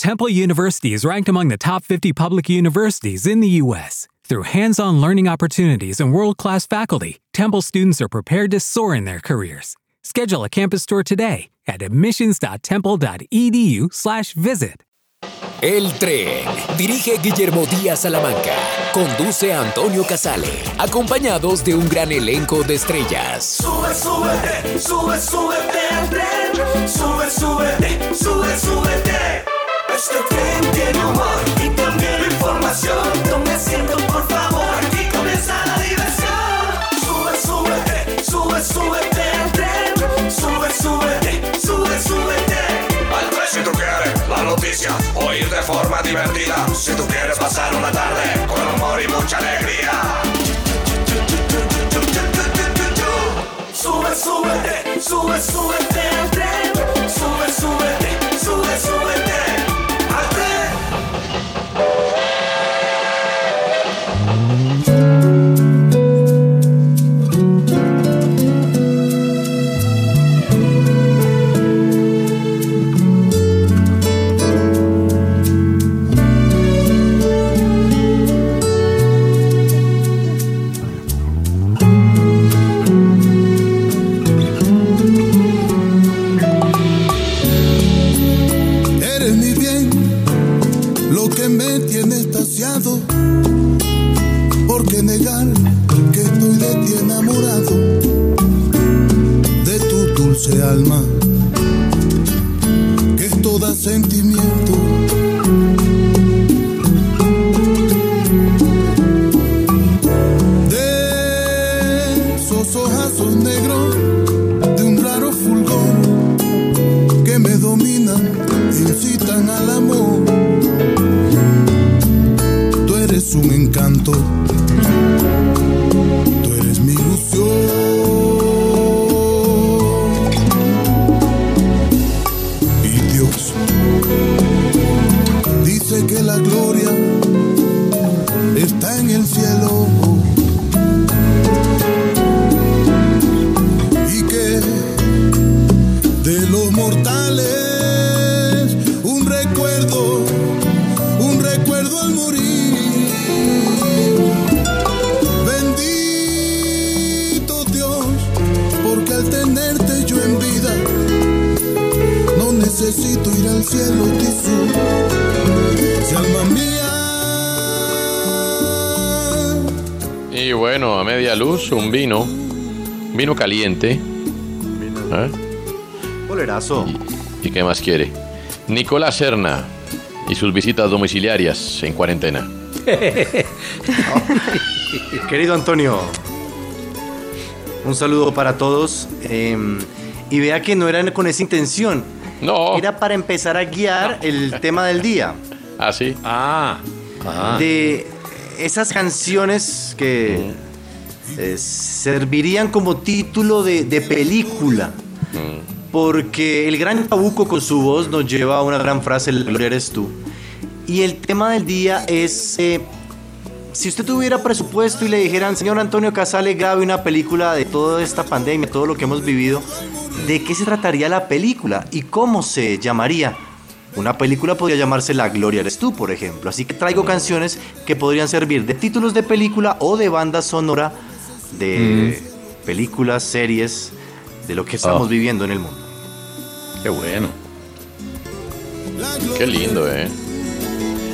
Temple University is ranked among the top 50 public universities in the U.S. Through hands on learning opportunities and world class faculty, Temple students are prepared to soar in their careers. Schedule a campus tour today at admissions.temple.edu/slash visit. El tren. Dirige Guillermo Díaz Salamanca. Conduce Antonio Casale. Acompañados de un gran elenco de estrellas. Sube, súbete, sube, súbete al tren. Sube, súbete, sube, súbete. Este tren tiene humor y también información. Tome asiento, por favor. Aquí comienza la diversión. Sube, súbete, sube, súbete al tren. Sube, súbete, sube, súbete. Al tren si tú quieres la noticia, oír de forma divertida. Si tú quieres pasar una tarde con humor y mucha alegría. Sube, súbete, sube, súbete al tren. Alma, que es toda sentimiento. De esos ojazos negros, de un raro fulgor que me dominan, incitan al amor. Tú eres un encanto, un vino. Vino caliente. ¿Eh? Bolerazo. ¿Y qué más quiere? Nicolás Serna y sus visitas domiciliarias en cuarentena. Querido Antonio, un saludo para todos. eh, y vea que no era con esa intención. No. Era para empezar a guiar el tema del día. ¿Ah, sí? Ah. De esas canciones que eh, servirían como título de, de película. Porque el gran Chabuco con su voz nos lleva a una gran frase, la gloria eres tú. Y el tema del día es, eh, si usted tuviera presupuesto y le dijeran, señor Antonio Casale, grabe una película de toda esta pandemia, todo lo que hemos vivido, ¿de qué se trataría la película y cómo se llamaría? Una película podría llamarse La Gloria eres tú, por ejemplo. Así que traigo canciones que podrían servir de títulos de película o de banda sonora de películas, series, de lo que estamos Oh. viviendo en el mundo. Qué bueno. Qué lindo, ¿eh?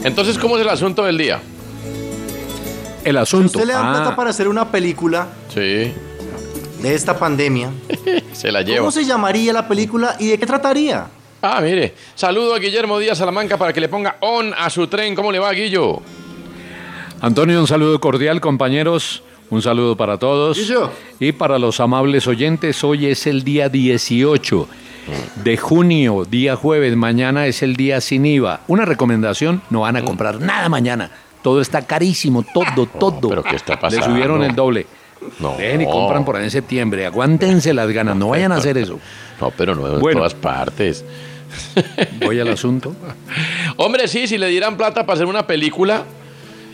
Entonces, ¿cómo es el asunto del día? El Si asunto. usted le dan Ah, plata para hacer una película Sí, de esta pandemia, se la lleva. ¿cómo se llamaría la película y de qué trataría? Ah, mire. Saludo a Guillermo Díaz Salamanca para que le ponga on a su tren. ¿Cómo le va, Guillo? Antonio, un saludo cordial, compañeros. Un saludo para todos. ¿Y yo? Y para los amables oyentes, hoy es el día 18. de junio, día jueves. Mañana es el día sin IVA. Una recomendación, no van a comprar nada mañana. Todo está carísimo, todo, todo. pero ¿qué está Le pasando? subieron el doble. No. Ven y compran por ahí en septiembre. Aguántense las ganas, no vayan a hacer eso. No, pero no en Bueno. todas partes. Voy al asunto. Hombre, sí, si le dieran plata para hacer una película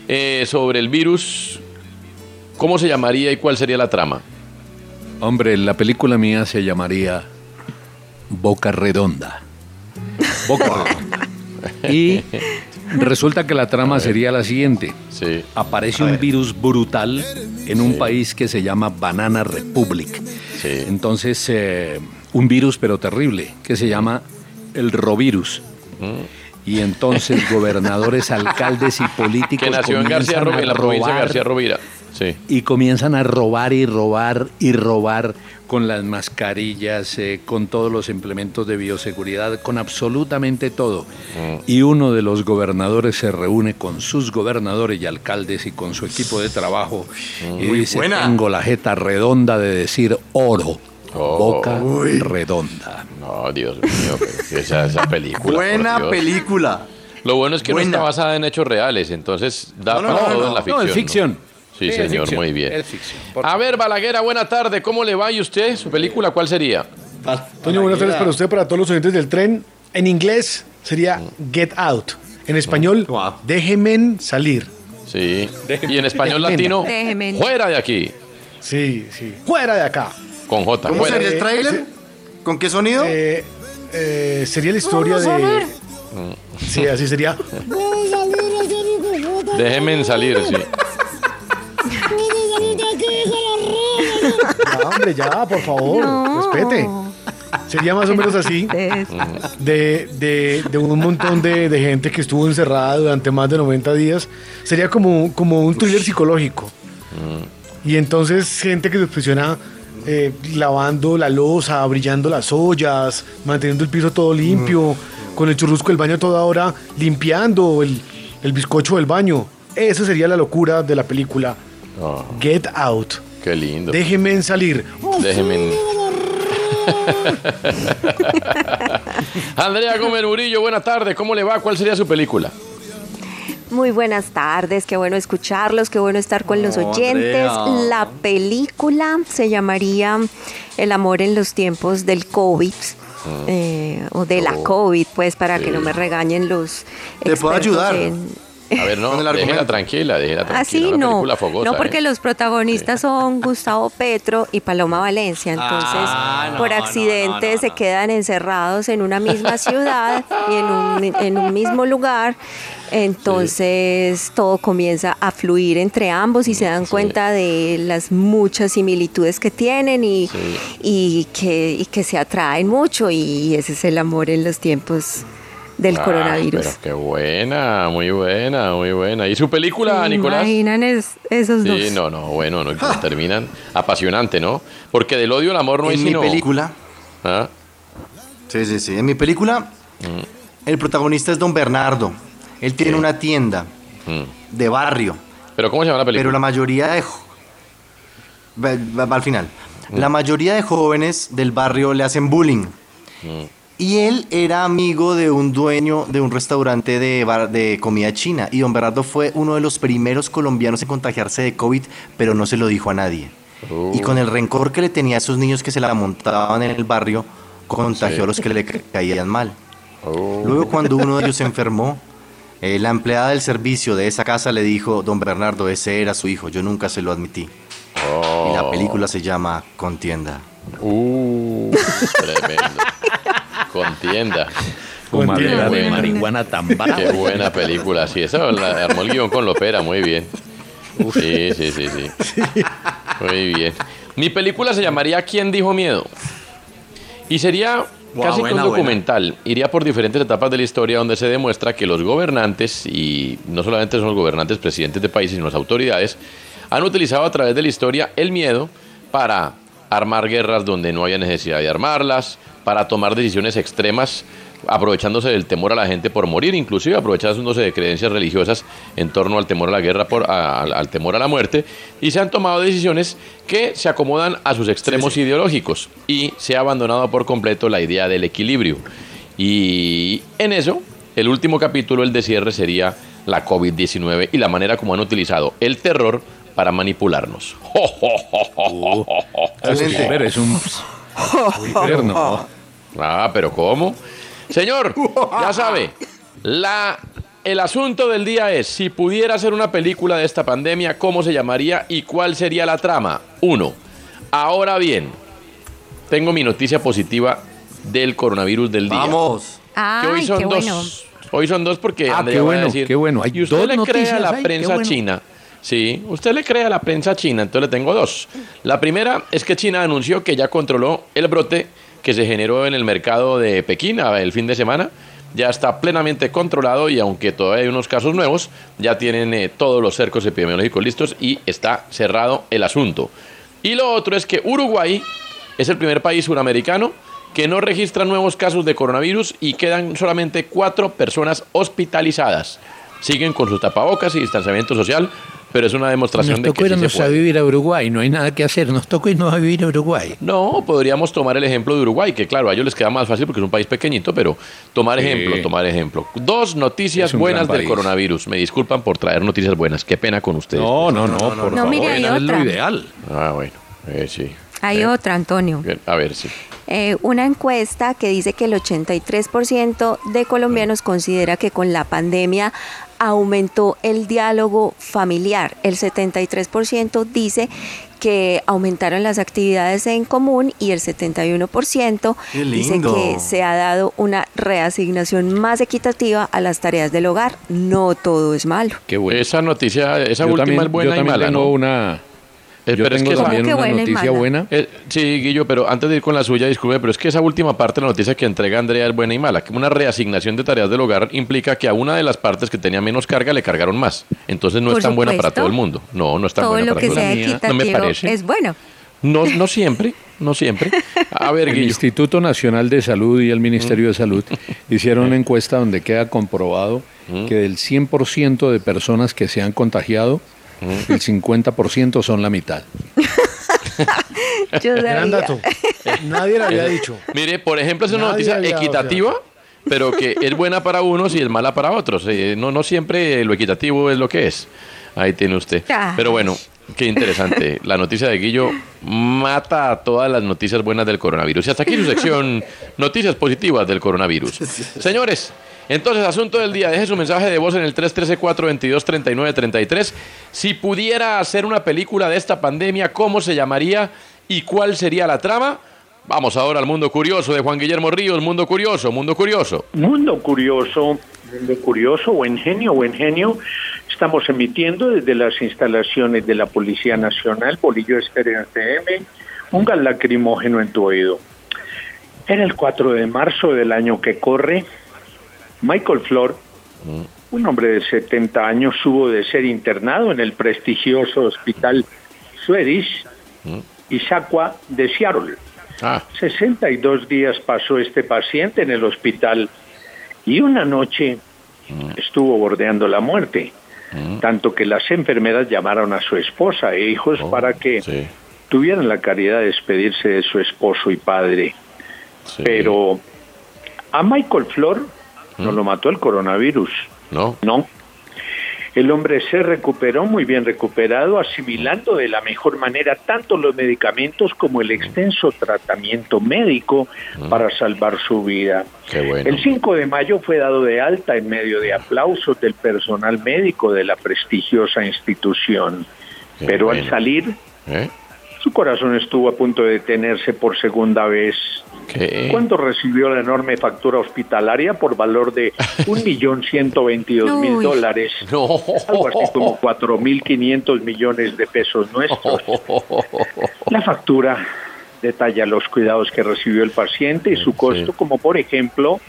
eh, sobre el virus, ¿cómo se llamaría y cuál sería la trama? Hombre, la película mía se llamaría Boca Redonda. Boca Redonda. Y resulta que la trama sería la siguiente. Sí. Aparece un virus brutal en un país que se llama Banana Republic. Sí. Entonces, eh, un virus pero terrible, que se llama el rovirus. Y entonces gobernadores, alcaldes y políticos Que nació en García Rovira, la provincia de García Rovira. Sí. y comienzan a robar y robar y robar con las mascarillas, eh, con todos los implementos de bioseguridad, con absolutamente todo. Y uno de los gobernadores se reúne con sus gobernadores y alcaldes y con su equipo de trabajo y Muy dice, buena. tengo la jeta redonda de decir oro, Oh. boca redonda. No, Dios mío, esa, esa película. Buena película. Lo bueno es que no está basada en hechos reales, entonces da No, no, para no, todo no. en la No, ficción. es ficción. Sí, es señor, ficción, muy bien. es ficción. A ver, Balaguera, buena tarde. ¿Cómo le va? ¿Y usted? ¿Su película cuál sería? Toño, buenas tardes para usted, para todos los oyentes del tren. En inglés sería Get Out. En español, Wow. déjenme salir. Sí. Y en español latino, Déjeme. fuera de aquí. Sí, sí. Fuera de acá. Con J, ¿Cómo fuera. sería el tráiler? ¿Con qué sonido? Eh, eh, sería la historia de. Sí, así sería. Déjenme salir, sí. Ya, hombre, ya, por favor, respete. Sería más o menos así. De, de- de un montón de, de gente que estuvo encerrada durante más de 90 días. Sería como, como un thriller psicológico. Y entonces gente que se obsesiona eh, lavando la losa, brillando las ollas, manteniendo el piso todo limpio, con el churrusco del baño toda hora, limpiando el, el bizcocho del baño. Esa sería la locura de la película Oh, Get Out. qué lindo. Déjenme salir. Déjenme. Andrea Gómez Murillo, buena tarde. ¿Cómo le va? ¿Cuál sería su película? Muy buenas tardes, qué bueno escucharlos, qué bueno estar con los oyentes. Andrea. La película se llamaría El amor en los tiempos del COVID. eh, o de la Oh, COVID, pues para que no me regañen los ¿Te puedo ayudar? en- A ver, no, déjela tranquila, déjela tranquila. Así no, película fogosa, no porque ¿eh? los protagonistas son Gustavo Petro y Paloma Valencia, entonces Ah, no, por accidente no, no, se no. quedan encerrados en una misma ciudad y en un, en un mismo lugar, entonces todo comienza a fluir entre ambos y se dan Sí. cuenta de las muchas similitudes que tienen y, Sí. y, que, y que se atraen mucho y ese es el amor en los tiempos del Ah, coronavirus. Pero qué buena, muy buena, muy buena. ¿Y su película, ¿Se Nicolás? imaginan es- esos dos? Sí, no, no, bueno, no, como terminan apasionante, ¿no? Porque del odio al amor no hay en mi sino... película. ¿Ah? Sí, sí, sí. En mi película, el protagonista es Don Bernardo. Él tiene Sí. una tienda Mm. de barrio. ¿Pero cómo se llama la película? Pero la mayoría de... Va, va- va al final. La mayoría de jóvenes del barrio le hacen bullying. Y él era amigo de un dueño de un restaurante de, bar- de comida china. Y don Bernardo fue uno de los primeros colombianos en contagiarse de COVID, pero no se lo dijo a nadie. Y con el rencor que le tenía a esos niños que se la montaban en el barrio, contagió Sí. a los que le ca- caían mal. Oh. Luego cuando uno de ellos se enfermó, eh, la empleada del servicio de esa casa le dijo, don Bernardo, ese era su hijo, yo nunca se lo admití. Oh. Y la película se llama Contienda. Uh, tremendo. Contienda. Fumadera de marihuana tan. Qué buena película, sí. Eso la armó el guion con Lopera, muy bien. Sí, sí, sí, sí. Muy bien. Mi película se llamaría ¿Quién dijo miedo? Y sería casi que un buena. documental. Iría por diferentes etapas de la historia donde se demuestra que los gobernantes, y no solamente son los gobernantes presidentes de países, sino las autoridades, han utilizado a través de la historia el miedo para armar guerras donde no haya necesidad de armarlas, para tomar decisiones extremas aprovechándose del temor a la gente por morir, inclusive aprovechándose de creencias religiosas en torno al temor a la guerra, por, a- al, al temor a la muerte, y se han tomado decisiones que se acomodan a sus extremos ideológicos y se ha abandonado por completo la idea del equilibrio. Y en eso, el último capítulo, el de cierre, sería la COVID-19 y la manera como han utilizado el terror para manipularnos. Es un... Pero no. Ah, pero ¿cómo? Señor, ya sabe, la, el asunto del día es, si pudiera hacer una película de esta pandemia, ¿cómo se llamaría y cuál sería la trama? Uno. Ahora bien, tengo mi noticia positiva del coronavirus del día. Vamos. Que hoy Ay, son qué dos. bueno. Hoy son dos porque Ah, Andrea qué va a bueno, decir, qué bueno. Hay y usted dos le cree a la ahí, prensa bueno. china. Sí, usted le cree a la prensa china, entonces le tengo dos. La primera es que China anunció que ya controló el brote que se generó en el mercado de Pekín a- el fin de semana. Ya está plenamente controlado y aunque todavía hay unos casos nuevos, ya tienen eh, todos los cercos epidemiológicos listos y está cerrado el asunto. Y lo otro es que Uruguay es el primer país suramericano que no registra nuevos casos de coronavirus y quedan solamente cuatro personas hospitalizadas. Siguen con sus tapabocas y distanciamiento social, pero es una demostración Nos de tocó que sí se irnos a puede. vivir a Uruguay, no hay nada que hacer. Nos tocó irnos a vivir a Uruguay. No, podríamos tomar el ejemplo de Uruguay, que claro, a ellos les queda más fácil porque es un país pequeñito, pero tomar Sí. ejemplo, tomar ejemplo. Dos noticias Es buenas del país. coronavirus. Me disculpan por traer noticias buenas. Qué pena con ustedes. No, no, no, por No, favor. mire, hay es otra. lo ideal. Ah, bueno, eh, sí. Hay Eh, otra, Antonio. bien, A ver, sí. Eh, una encuesta que dice que el 83% de colombianos considera que con la pandemia aumentó el diálogo familiar. El 73% dice que aumentaron las actividades en común y el 71% ¡Qué dice que se ha dado una reasignación más equitativa a las tareas del hogar. No todo es malo. Qué bueno. Esa noticia, esa Yo última también- es buena yo y también mala, tengo ¿no? una... Eh, Yo pero es que también ¿Cómo que una buena noticia mala? buena. Eh, sí, Guillo, pero antes de ir con la suya, disculpe, pero es que esa última parte de la noticia que entrega Andrea es buena y mala. Que una reasignación de tareas del hogar implica que a una de las partes que tenía menos carga le cargaron más. Entonces no Por es tan buena para todo el mundo. No, no es tan Todo buena lo para todo el sea mundo. No me parece. es bueno. No, no siempre, no siempre. A ver, El Guillo. Instituto Nacional de Salud y el Ministerio de Salud hicieron una encuesta donde queda comprobado que del 100% de personas que se han contagiado, el 50% son la mitad. Yo Gran dato. Nadie lo había dicho. Mire, por ejemplo, es una Nadie noticia había- equitativa, pero que es buena para unos y es mala para otros. Eh, no, no siempre lo equitativo es lo que es. Ahí tiene usted. Pero bueno, qué interesante. La noticia de Guillo mata a todas las noticias buenas del coronavirus. Y hasta aquí su sección Noticias positivas del coronavirus. Señores, entonces, asunto del día. Deje su mensaje de voz en el 313-422-3933. Si pudiera hacer una película de esta pandemia, ¿cómo se llamaría y cuál sería la trama? Vamos ahora al mundo curioso de Juan Guillermo Ríos. Mundo curioso, mundo curioso. Mundo Curioso, Mundo Curioso, buen genio, buen genio. Estamos emitiendo desde las instalaciones de la Policía Nacional, Bolillo Estéreo FM, un gas lacrimógeno en tu oído. Era el 4 de marzo del año que corre. Michael Flor, un hombre de 70 años, hubo de ser internado en el prestigioso hospital Swedish Issaquah de Seattle. Ah, 62 días pasó este paciente en el hospital y una noche estuvo bordeando la muerte, tanto que las enfermeras llamaron a su esposa e hijos Oh, para que sí, tuvieran la caridad de despedirse de su esposo y padre. sí. Pero a Michael Flor no lo mató el coronavirus, No. no. El hombre se recuperó muy bien recuperado, asimilando de la mejor manera tanto los medicamentos como el extenso tratamiento médico para salvar su vida. Qué bueno. El 5 de mayo fue dado de alta en medio de aplausos del personal médico de la prestigiosa institución. Qué Pero bueno. al salir, ¿Eh? Su corazón estuvo a punto de detenerse por segunda vez. ¿Qué? Cuando recibió la enorme factura hospitalaria por valor de un millón ciento veintidós mil Uy. dólares, No. algo así como cuatro mil quinientos millones de pesos nuestros. La factura detalla los cuidados que recibió el paciente y su costo, como por ejemplo,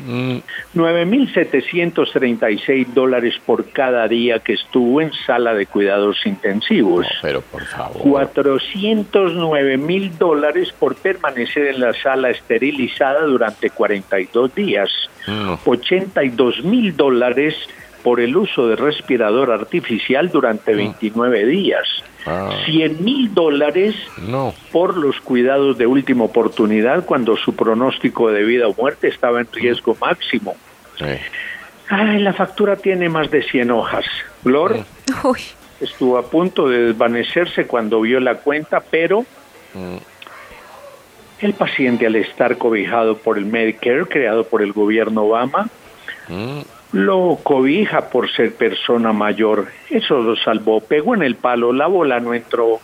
9.736 dólares por cada día que estuvo en sala de cuidados intensivos. Pero por favor. 409 mil dólares por permanecer en la sala esterilizada durante 42 días. No. 82 mil dólares por el uso de respirador artificial durante 29 días. Ah. 100 mil dólares No. por los cuidados de última oportunidad cuando su pronóstico de vida o muerte estaba en riesgo máximo. Sí. Ay, la factura tiene más de 100 hojas. Flor Uy, estuvo a punto de desvanecerse cuando vio la cuenta, pero el paciente al estar cobijado por el Medicare creado por el gobierno Obama, lo cobija por ser persona mayor. Eso lo salvó, pegó en el palo, la bola no entró.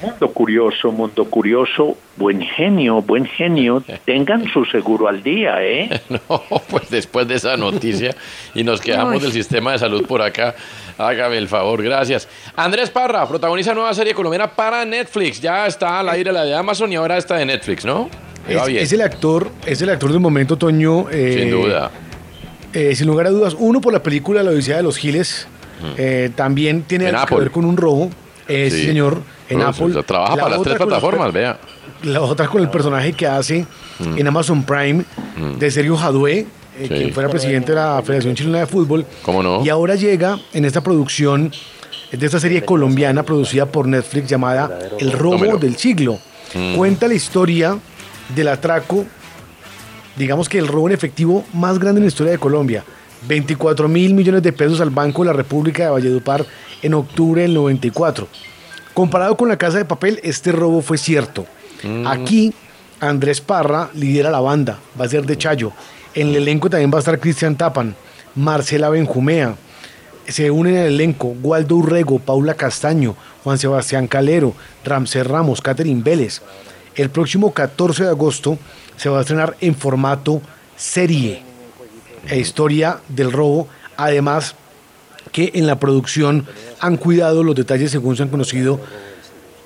Mundo curioso, mundo curioso, buen genio, buen genio, tengan su seguro al día, ¿eh? No, pues después de esa noticia y nos quedamos del sistema de salud por acá. Hágame el favor, gracias. Andrés Parra, protagoniza nueva serie colombiana para Netflix. Ya está al aire la de Amazon y ahora está de Netflix, ¿no? Es el actor, es el actor del momento, Toño. eh, Sin duda. Eh, sin lugar a dudas, uno por la película La Odisea de los Giles, eh, también tiene algo que ver con un robo, eh, sí, Sí. señor, en Apple. Trabaja La para las tres los plataformas, vea. la otra con el personaje que hace Mm. en Amazon Prime Mm. de Sergio Jadue, eh, Sí. quien fuera presidente de la Federación Chilena de Fútbol. ¿Cómo no? Y ahora llega en esta producción de esta serie colombiana producida por Netflix llamada El robo Tómelo. del siglo. Mm. Cuenta la historia del atraco, digamos que el robo en efectivo más grande en la historia de Colombia. 24 mil millones de pesos al Banco de la República de Valledupar en octubre del 94. Comparado con la Casa de Papel, este robo fue cierto. Mm. Aquí, Andrés Parra lidera la banda, va a ser de Chayo. En el elenco también va a estar Cristian Tapan, Marcela Benjumea. Se unen al elenco Waldo Urrego, Paula Castaño, Juan Sebastián Calero, Ramsés Ramos, Catherine Vélez. El próximo 14 de agosto se va a estrenar en formato serie e historia del robo. Además, que en la producción han cuidado los detalles según se han conocido.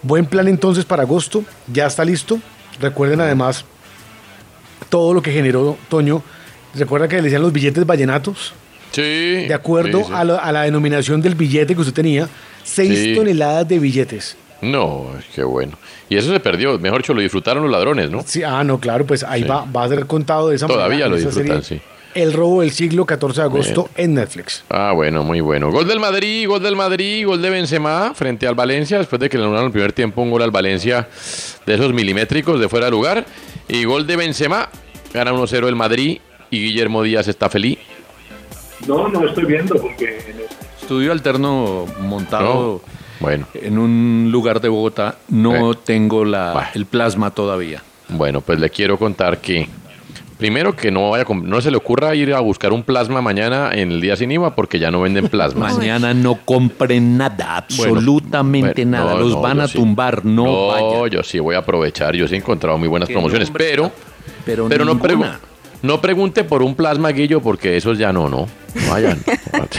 Buen plan entonces para agosto, ya está listo. Recuerden además todo lo que generó Toño. Recuerda que le decían los billetes vallenatos. Sí. De acuerdo sí, sí. A, la denominación del billete que usted tenía, 6 Sí. toneladas de billetes. No, qué bueno. Y eso se perdió, mejor dicho, lo disfrutaron los ladrones, ¿no? Sí, ah, no, claro, pues ahí Sí. va, va a ser contado de esa Todavía manera. lo en esa disfrutan, serie, sí. El robo del siglo, 14 de agosto, en Netflix. Ah, bueno, muy bueno. Gol del Madrid, gol del Madrid, gol de Benzema frente al Valencia, después de que le anularon el primer tiempo un gol al Valencia de esos milimétricos de fuera de lugar. Y gol de Benzema, gana 1-0 el Madrid y Guillermo Díaz está feliz. No, no estoy viendo porque Estudio alterno montado bueno. en un lugar de Bogotá. No tengo la, el plasma todavía. Bueno, pues le quiero contar que primero que no vaya no se le ocurra ir a buscar un plasma mañana en el día sin IVA porque ya no venden plasma. Mañana no compren nada, absolutamente Bueno, nada. no, Los no, van a sí. tumbar, no, No, vayan. yo sí voy a aprovechar. Yo sí he encontrado muy buenas promociones, pero, pero pero no, pregu- no pregunte por un plasma, Guillo, porque esos ya no, no. Vayan,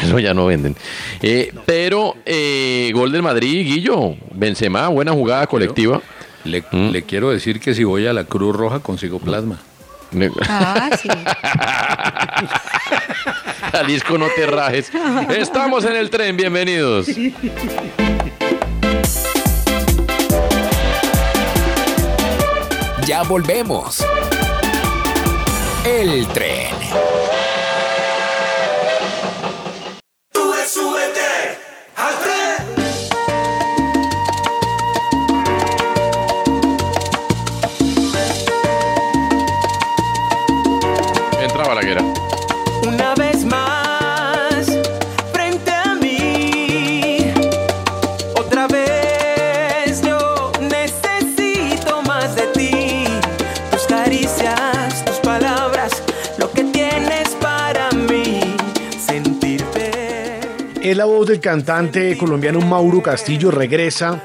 eso ya no venden. Eh, pero eh, gol del Madrid, Guillo, Benzema, buena jugada colectiva. Le, Mm. le quiero decir que si voy a la Cruz Roja consigo plasma. Ah, sí. Jalisco, no te rajes. Estamos en el tren, bienvenidos. Ya volvemos. El tren. Es la voz del cantante colombiano Mauro Castillo, regresa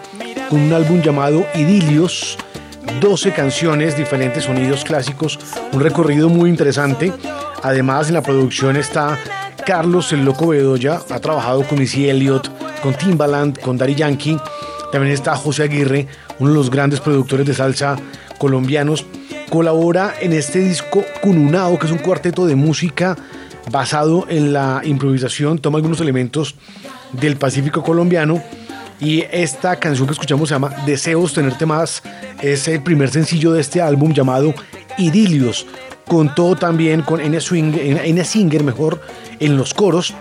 con un álbum llamado Idilios, 12 canciones, diferentes sonidos clásicos, un recorrido muy interesante. Además, en la producción está Carlos el Loco Bedoya, ha trabajado con Missy Elliott, con Timbaland, con Daddy Yankee. También está José Aguirre, uno de los grandes productores de salsa colombianos, colabora en este disco Cununao, que es un cuarteto de música basado en la improvisación, toma algunos elementos del Pacífico colombiano y esta canción que escuchamos se llama Deseos Tenerte Más, es el primer sencillo de este álbum llamado Idilios, contó también con N. Singer mejor en los coros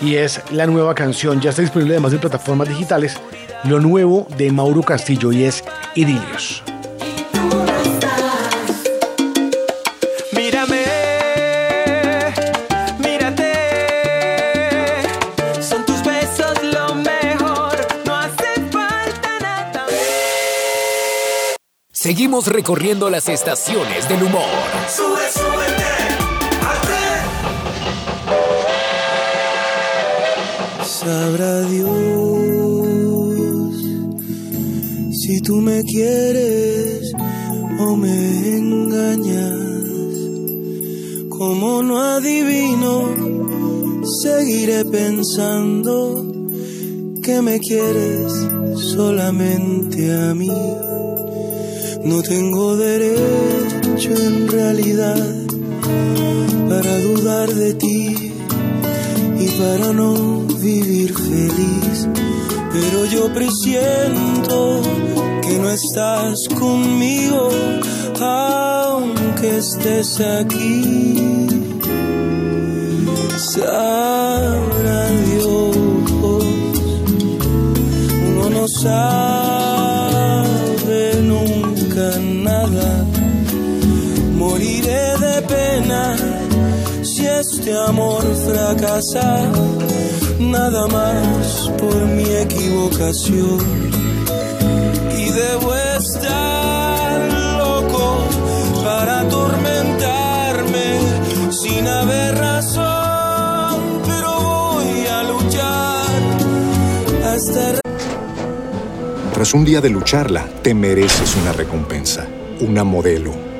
y es la nueva canción, ya está disponible además en plataformas digitales, lo nuevo de Mauro Castillo y es Idilios. Seguimos recorriendo las estaciones del humor. Sube, súbete Sabrá Dios si tú me quieres o me engañas. Como no adivino, seguiré pensando que me quieres solamente a mí. No tengo derecho en realidad para dudar de ti y para no vivir feliz. Pero yo presiento que no estás conmigo, aunque estés aquí. Sabrá Dios, uno no sabe este amor fracasa, nada más por mi equivocación. Y debo estar loco para atormentarme sin haber razón, pero voy a luchar hasta Tras un día de lucharla, te mereces una recompensa, una modelo,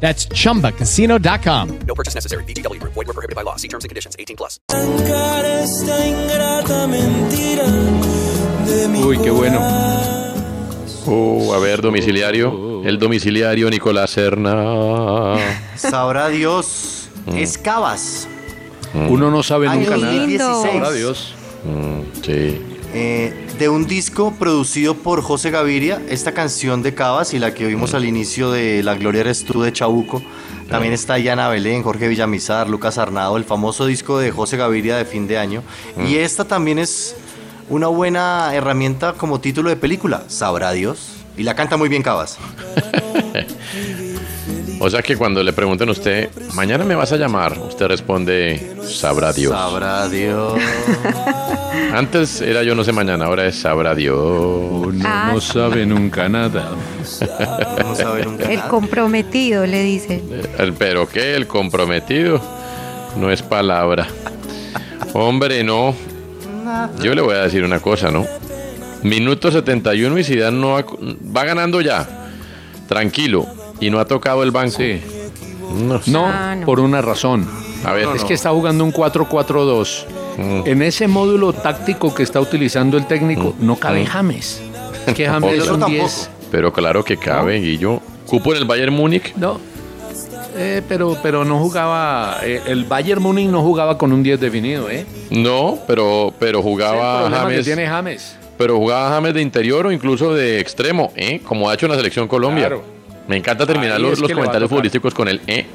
That's chumbacasino.com. No purchase necessary. Group. Void were prohibited by law. See terms and conditions. 18 plus. Uy, qué bueno. Uh, a ver, domiciliario. El domiciliario Nicolás Serna. Sabrá Dios, Mm. es Cabas. Uno no sabe Año nunca nada. 2016. Sabrá Dios. Mm, sí. Eh, de un disco producido por José Gaviria, esta canción de Cabas y la que oímos al inicio de La Gloria eres tú de Chabuco. También está Diana Belén, Jorge Villamizar, Lucas Arnado, el famoso disco de José Gaviria de fin de año. Y esta también es una buena herramienta como título de película, Sabrá Dios. Y la canta muy bien Cabas. O sea que cuando le pregunten a usted, mañana me vas a llamar, usted responde, sabrá Dios. Sabrá Dios. Antes era yo no sé mañana, ahora es sabrá Dios. Uno Ah. no sabe nunca nada. No sabe nunca El comprometido, le dicen. El- Pero qué, el comprometido no es palabra. Hombre, no. Yo le voy a decir una cosa, ¿no? Minuto 71 y Zidane no ha- va ganando ya. Tranquilo. Y no ha tocado el banco. Sí. No, No, Ah, no. por una razón. A ver, Es que está jugando un 4-4-2. Mm. En ese módulo táctico que está utilizando el técnico, no cabe Mm. James. Es que James es un tampoco. 10. Pero claro que cabe, Guillo. Cupo en el Bayern Múnich. No. Eh, pero, pero no jugaba. eh, el Bayern Múnich no jugaba con un 10 definido, ¿eh? No, pero, pero jugaba problema que James. tiene James. Pero jugaba James de interior o incluso de extremo, ¿eh? Como ha hecho en la selección Colombia. Claro. Me encanta terminar Ahí los, los comentarios futbolísticos con el ¿eh?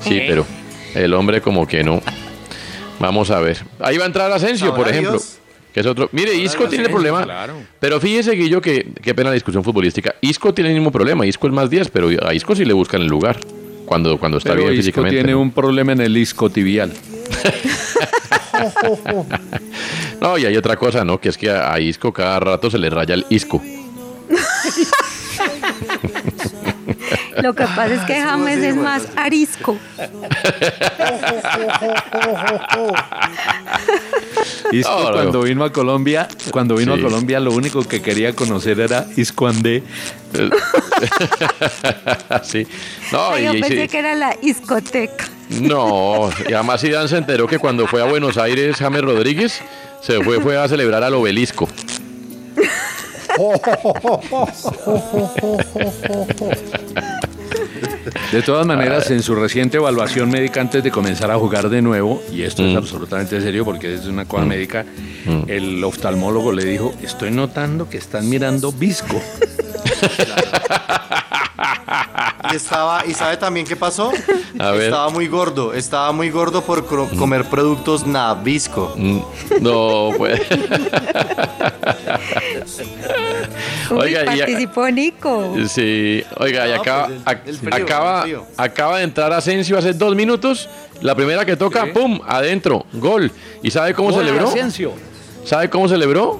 Sí, ¿Eh? pero el hombre como que no. Vamos a ver. Ahí va a entrar Asensio, por ejemplo. Dios. Que es otro. Mire, Isco la tiene el problema. claro. Pero fíjese, Guillo, que qué pena la discusión futbolística. Isco tiene el mismo problema. Isco es más 10, pero a Isco sí le buscan el lugar. Cuando, cuando está Pero bien Isco físicamente. tiene un problema en el iscotibial. No, y hay otra cosa, ¿no? Que es que a, a Isco cada rato se le raya el Isco. Lo que pasa es que James es más arisco. Isco no. cuando vino a Colombia, cuando vino Sí. a Colombia lo único que quería conocer era Isco Andé. sí. No, Ay, y- yo y pensé sí- que era la discoteca. no, y además Zidane se enteró que cuando fue a Buenos Aires James Rodríguez se fue, fue a celebrar al obelisco. De todas maneras, en su reciente evaluación médica antes de comenzar a jugar de nuevo, y esto es Mm. absolutamente serio porque es una cosa médica, el oftalmólogo le dijo, estoy notando que están mirando visco. Y estaba, ¿y sabe también qué pasó? A ver. Estaba muy gordo, estaba muy gordo por cro- comer productos Nabisco. Mm, No, pues. Uy, Oiga, y- participó Nico. Sí, oiga, y No, acaba, pues, el- ac- el frío, acaba, el frío. acaba de entrar Asensio hace dos minutos. La primera que toca, ¡pum! Adentro, gol. ¿Y sabe cómo Gol, celebró? Asensio. ¿Sabe cómo celebró?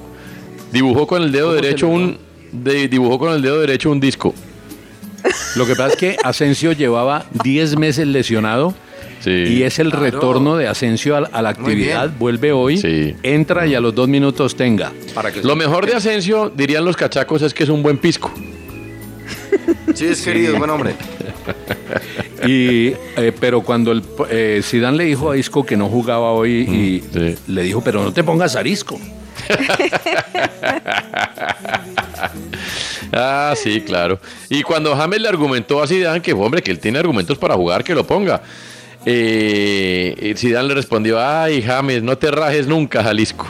Dibujó con el dedo ¿Cómo derecho un. de- dibujó con el dedo derecho un disco. Lo que pasa es que Asensio llevaba 10 meses lesionado y es el Claro. retorno de Asensio a, a la actividad. Vuelve hoy, entra y a los dos minutos tenga. Para que Lo mejor de Asensio, dirían los cachacos, es que es un buen pisco. Sí, es querido, buen hombre. Y, eh, pero cuando el eh, Zidane le dijo a Isco que no jugaba hoy y le dijo, pero no te pongas arisco. Ah, sí, claro. Y cuando James le argumentó a Zidane que, hombre, que él tiene argumentos para jugar, que lo ponga. Eh, Zidane le respondió, ay, James, no te rajes nunca, Jalisco.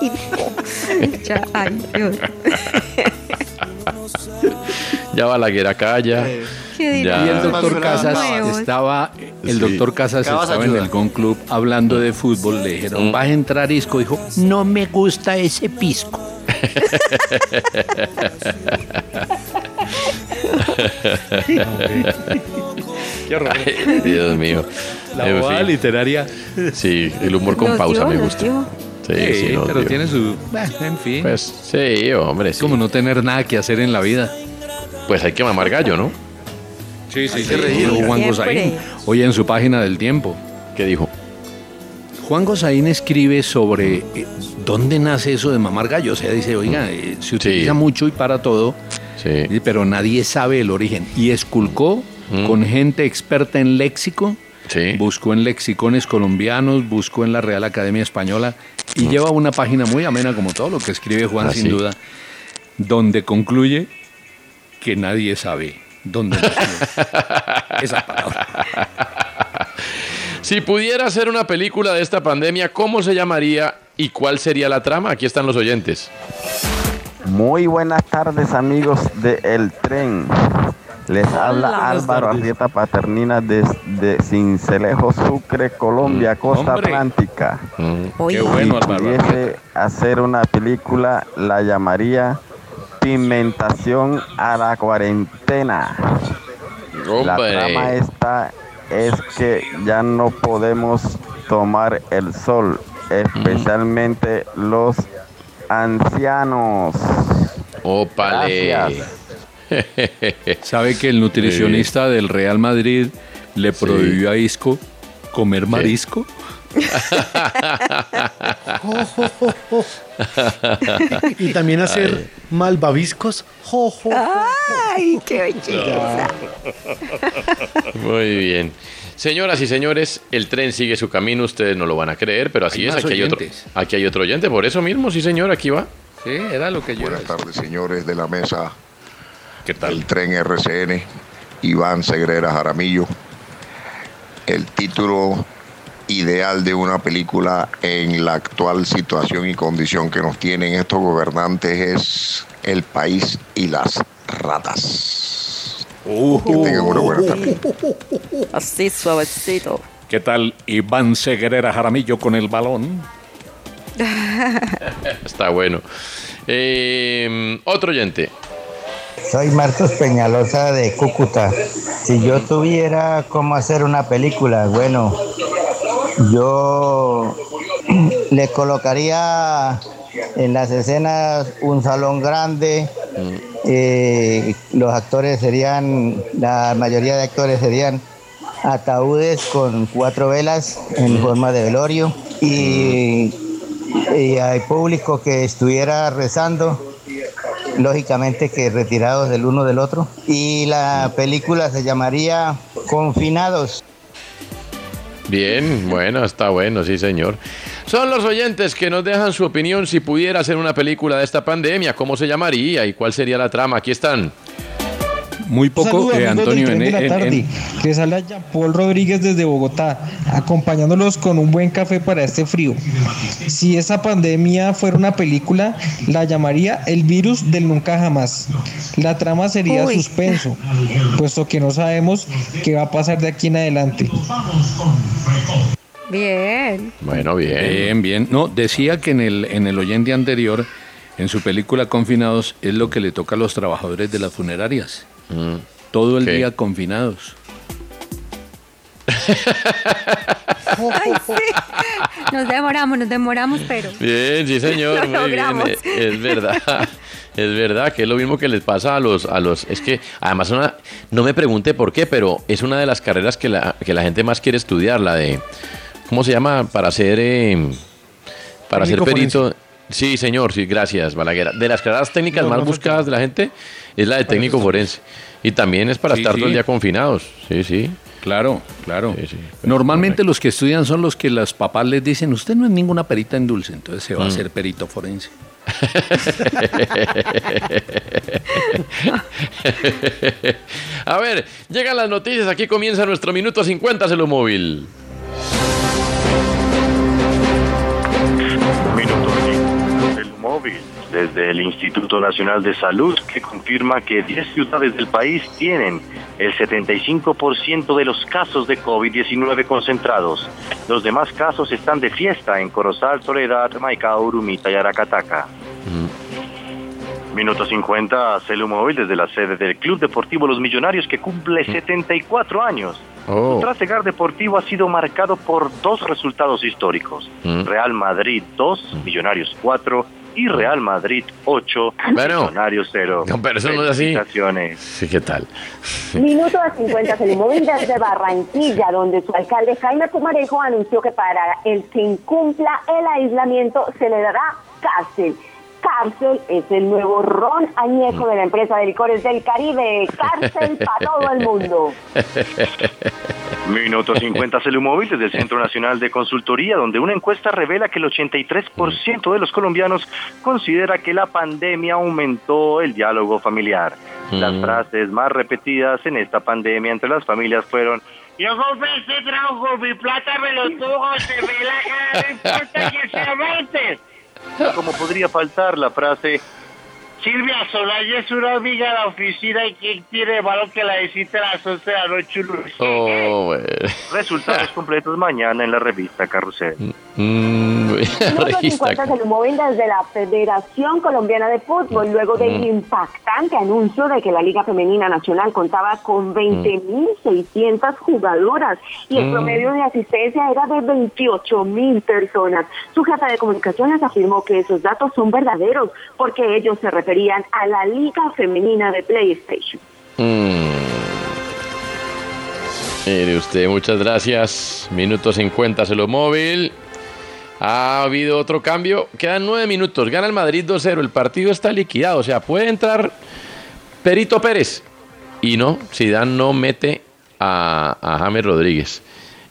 Ya, Balaguer acá, ya. Qué Ya. Y el doctor Casas nuevos. estaba, el Sí. doctor Casas Cabas estaba en el Gon Club hablando de fútbol. Le dijeron, Mm. vas a entrar Isco. Dijo, no me gusta ese pisco. Qué horror. Ay, Dios mío. La En fin. literaria. Sí, el humor con pausa dio, me gusta. Sí, Sí, sí, pero tiene su... Bueno, en fin. Pues sí, hombre, es sí. como no tener nada que hacer en la vida. Pues hay que mamar gallo, ¿no? Sí, sí, que reír. Dijo Juan. Gosaín, hoy en su página del tiempo. ¿Qué dijo? Juan Gosaín escribe sobre eh, dónde nace eso de mamar gallo. O sea, dice, oiga, eh, se utiliza mucho y para todo, Sí. pero nadie sabe el origen. Y esculcó Mm. con gente experta en léxico, Sí. buscó en lexicones colombianos, buscó en la Real Academia Española y lleva una página muy amena, como todo lo que escribe Juan, Ah, sin sí. duda, donde concluye que nadie sabe dónde nació esa palabra. Si pudiera hacer una película de esta pandemia, ¿cómo se llamaría y cuál sería la trama? Aquí están los oyentes. Muy buenas tardes amigos de El Tren. Les habla buenas Álvaro. Arrieta Paternina desde Cincelejo, Sucre, Colombia, costa hombre. Atlántica. Oye, Qué bueno, si Álvaro. pudiese hacer una película, la llamaría Pigmentación a la cuarentena. La trama esta es que ya no podemos tomar el sol, especialmente los ancianos. Gracias. ¿Sabe que el nutricionista del Real Madrid le Sí. prohibió a Isco comer marisco? Y también hacer malvaviscos. Jo, jo. Ay, qué belleza. Muy bien. Señoras y señores, el tren sigue su camino, ustedes no lo van a creer, pero así Hay es, aquí hay, otro, aquí hay otro oyente, por eso mismo, sí señor, aquí va. Sí, era lo que yo Buenas tardes, señores de la mesa ¿Qué del tren RCN, Iván Segrera Jaramillo. El título ideal de una película en la actual situación y condición que nos tienen estos gobernantes es El país y las ratas. Que tengan una buena tarde. Así suavecito. ¿Qué tal Iván Seguerera Jaramillo con el balón? Está bueno. Eh, otro oyente. Soy Marcos Peñalosa de Cúcuta. Si yo tuviera cómo hacer una película, bueno, yo le colocaría en las escenas un salón grande. eh, los actores serían, la mayoría de actores serían ataúdes con cuatro velas en forma de velorio y, y hay público que estuviera rezando lógicamente que retirados del uno del otro. Y la película se llamaría Confinados. Bien, bueno, está bueno, sí, señor. Son los oyentes que nos dejan su opinión si pudiera hacer una película de esta pandemia, cómo se llamaría y cuál sería la trama. Aquí están. Muy poco, Saludos, eh, Antonio, en, de la en- tarde. en- Les habla Jean Paul Rodríguez desde Bogotá, acompañándolos con un buen café para este frío. Si esa pandemia fuera una película, la llamaría El virus del nunca jamás. La trama sería Uy. suspenso, puesto que no sabemos qué va a pasar de aquí en adelante. Bien. Bueno, bien. Bien, bien. No, decía que en el, en el oyente anterior, en su película Confinados, es lo que le toca a los trabajadores de las funerarias. Todo el ¿Qué? día confinados. Ay, sí. Nos demoramos, nos demoramos, pero. Bien, sí, señor, Lo muy bien. logramos. eh, Es verdad. Es verdad que es lo mismo que les pasa a los a los es que además una no me pregunte por qué, pero es una de las carreras que la que la gente más quiere estudiar, la de ¿cómo se llama? para ser eh, para ser perito. Sí, señor, sí, gracias, Balaguer. De las carreras técnicas No, más no, buscadas de la gente es la de técnico forense. Y también es para Sí, estar todo el sí. día confinados. Sí, sí. Claro, claro. Normalmente los que estudian son los que los papás les dicen, usted no es ninguna perita en dulce, entonces se va a Mm. hacer perito forense. A ver, llegan las noticias. Aquí comienza nuestro minuto 50 Celo Móvil. Móvil desde el Instituto Nacional de Salud que confirma que 10 ciudades del país tienen el 75% de los casos de COVID-19 concentrados. Los demás casos están de fiesta en Corozal, Soledad, Maicao, Urumita y Aracataca. Minuto 50, Celu Móvil desde la sede del Club Deportivo Los Millonarios que cumple 74 años. Oh. Su trasegar deportivo ha sido marcado por dos resultados históricos. Mm. Real Madrid 2, Millonarios 4 y Real Madrid 8, Bueno. Millonarios 0. No, pero eso no es así. Sí, ¿qué tal? Minuto de 50 Telemóvil desde Barranquilla, donde su alcalde Jaime Pumarejo anunció que para el que incumpla el aislamiento se le dará cárcel. Cárcel es el nuevo ron añejo de la empresa de licores del Caribe. Cárcel para todo el mundo. Minuto 50 Celumóvil desde el Centro Nacional de Consultoría, donde una encuesta revela que el 83% de los colombianos considera que la pandemia aumentó el diálogo familiar. Las Mm. frases más repetidas en esta pandemia entre las familias fueron Yo compré este trabajo, mi plata me lo tuvo, se ve la cara, no importa que se como podría faltar la frase Silvia Solaya es una amiga de la oficina y quien tiene valor que la visite a las 11 de la noche. Oh, resultados completos mañana en la revista Carrusel. Mm, Minuto revista. 50 se lo mueven desde la Federación Colombiana de Fútbol, luego del Mm. impactante anuncio de que la Liga Femenina Nacional contaba con 20.600 jugadoras y el Mm. promedio de asistencia era de 28.000 personas. Su jefe de comunicaciones afirmó que esos datos son verdaderos porque ellos se referían a la Liga Femenina de PlayStation. Mm. Mire usted, muchas gracias. Minuto 50 Celo Móvil. Ha habido otro cambio. Quedan nueve minutos. Gana el Madrid 2-0. El partido está liquidado. O sea, puede entrar Perito Pérez. Y no, Zidane no mete a, a James Rodríguez.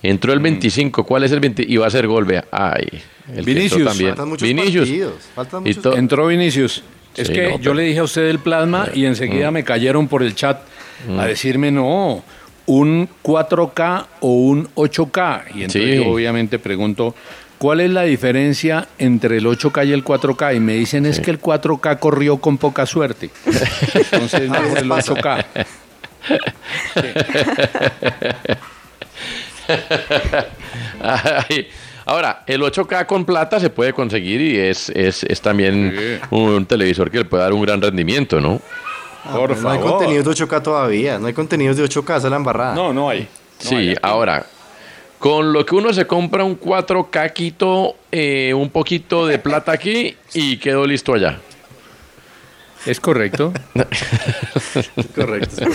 Entró el 25. ¿Cuál es el 20? Y va a ser gol, vea. Ay. el Vinicius. También. Faltan muchos Vinicius. partidos, faltan Y muchos Entró Vinicius. Es Sí, que no, yo pero- le dije a usted el plasma y enseguida Mm. me cayeron por el chat Mm. a decirme no, un 4K o un 8K. Y entonces Sí. yo obviamente pregunto, ¿cuál es la diferencia entre el 8K y el 4K? Y me dicen es que el 4K corrió con poca suerte. Entonces mejor el 8K. Ay, Ahora, el 8K con plata se puede conseguir y es, es, es también un televisor que le puede dar un gran rendimiento, ¿no? Ah, pero no hay contenidos de 8K todavía. No hay contenidos de 8K, esa es la embarrada. No, no hay. Sí, ahora, con lo que uno se compra un 4K, quito eh, un poquito de plata aquí y quedó listo allá. Es correcto. correcto, es correcto.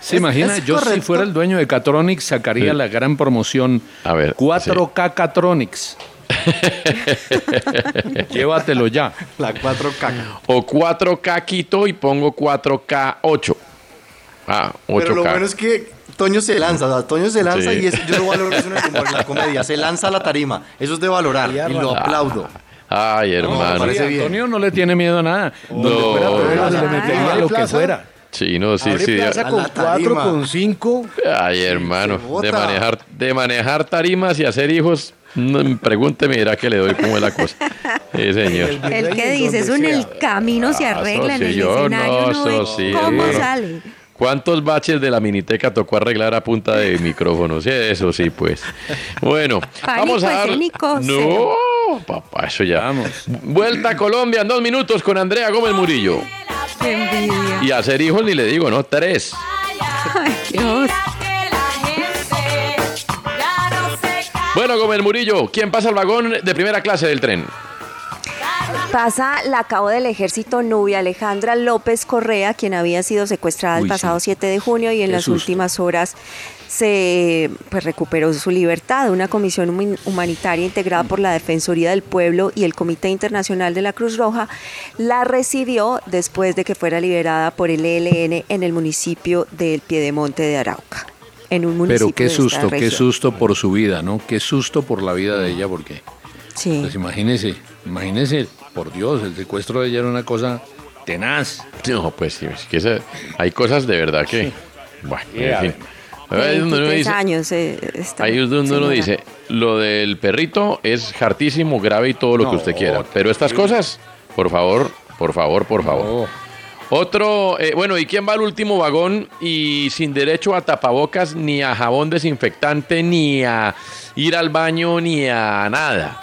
Se imagina, es yo si correcto. fuera el dueño de Catronics sacaría Sí. la gran promoción A ver, 4K Catronics. Llévatelo ya. La 4K. O 4K quito y pongo 4K8. Ah, 8K. Pero lo bueno es que Toño se lanza, o sea, Toño se lanza Sí. y eso, yo lo valoro eso en el humor, en la comedia. Se lanza a la tarima. Eso es de valorar y lo aplaudo. Ay, hermano. bien. Antonio no le tiene miedo a nada. No. se le metería lo que fuera. Sí, no, sí, Abre sí. plaza con la 4, tarima. con 5. Ay, hermano, de manejar, de manejar tarimas y hacer hijos, no, pregúnteme, dirá que le doy cómo es la cosa. Sí, señor. El que dice, eso en el camino se Ah, arregla, en el yo escenario no, no ve sí, cómo hermano. sale. ¿Cuántos baches de la miniteca tocó arreglar a punta de micrófonos? Sí, Eso sí, pues. Bueno, vamos a dar... escénico, No, papá, eso ya. Vamos. Vuelta a Colombia en dos minutos con Andrea Gómez Murillo. Y hacer hijos ni le digo, ¿no? Tres. Ay, Dios. Bueno, Gómez Murillo, ¿quién pasa el vagón de primera clase del tren? Pasa la cabo del ejército Nubia Alejandra López Correa, quien había sido secuestrada Uy, el pasado 7 de junio y en Qué las susto. últimas horas se pues, recuperó su libertad. Una comisión humanitaria integrada por la Defensoría del Pueblo y el Comité Internacional de la Cruz Roja la recibió después de que fuera liberada por el ELN en el municipio del Piedemonte de Arauca. En un municipio Pero qué susto, qué susto por su vida, ¿no? Qué susto por la vida de ella, porque Sí. pues imagínese, imagínese, por Dios, el secuestro de ella era una cosa tenaz. No, pues sí, es que esa- hay cosas de verdad que... Bueno, en fin. Ahí es donde uno 23 dice- años. eh, esta Ahí es donde uno señora. dice, lo del perrito es hartísimo, grave y todo lo que usted quiera. Pero estas cosas, por favor, por favor, por favor. Otro, eh, bueno, ¿y quién va al último vagón y sin derecho a tapabocas, ni a jabón desinfectante, ni a ir al baño, ni a nada?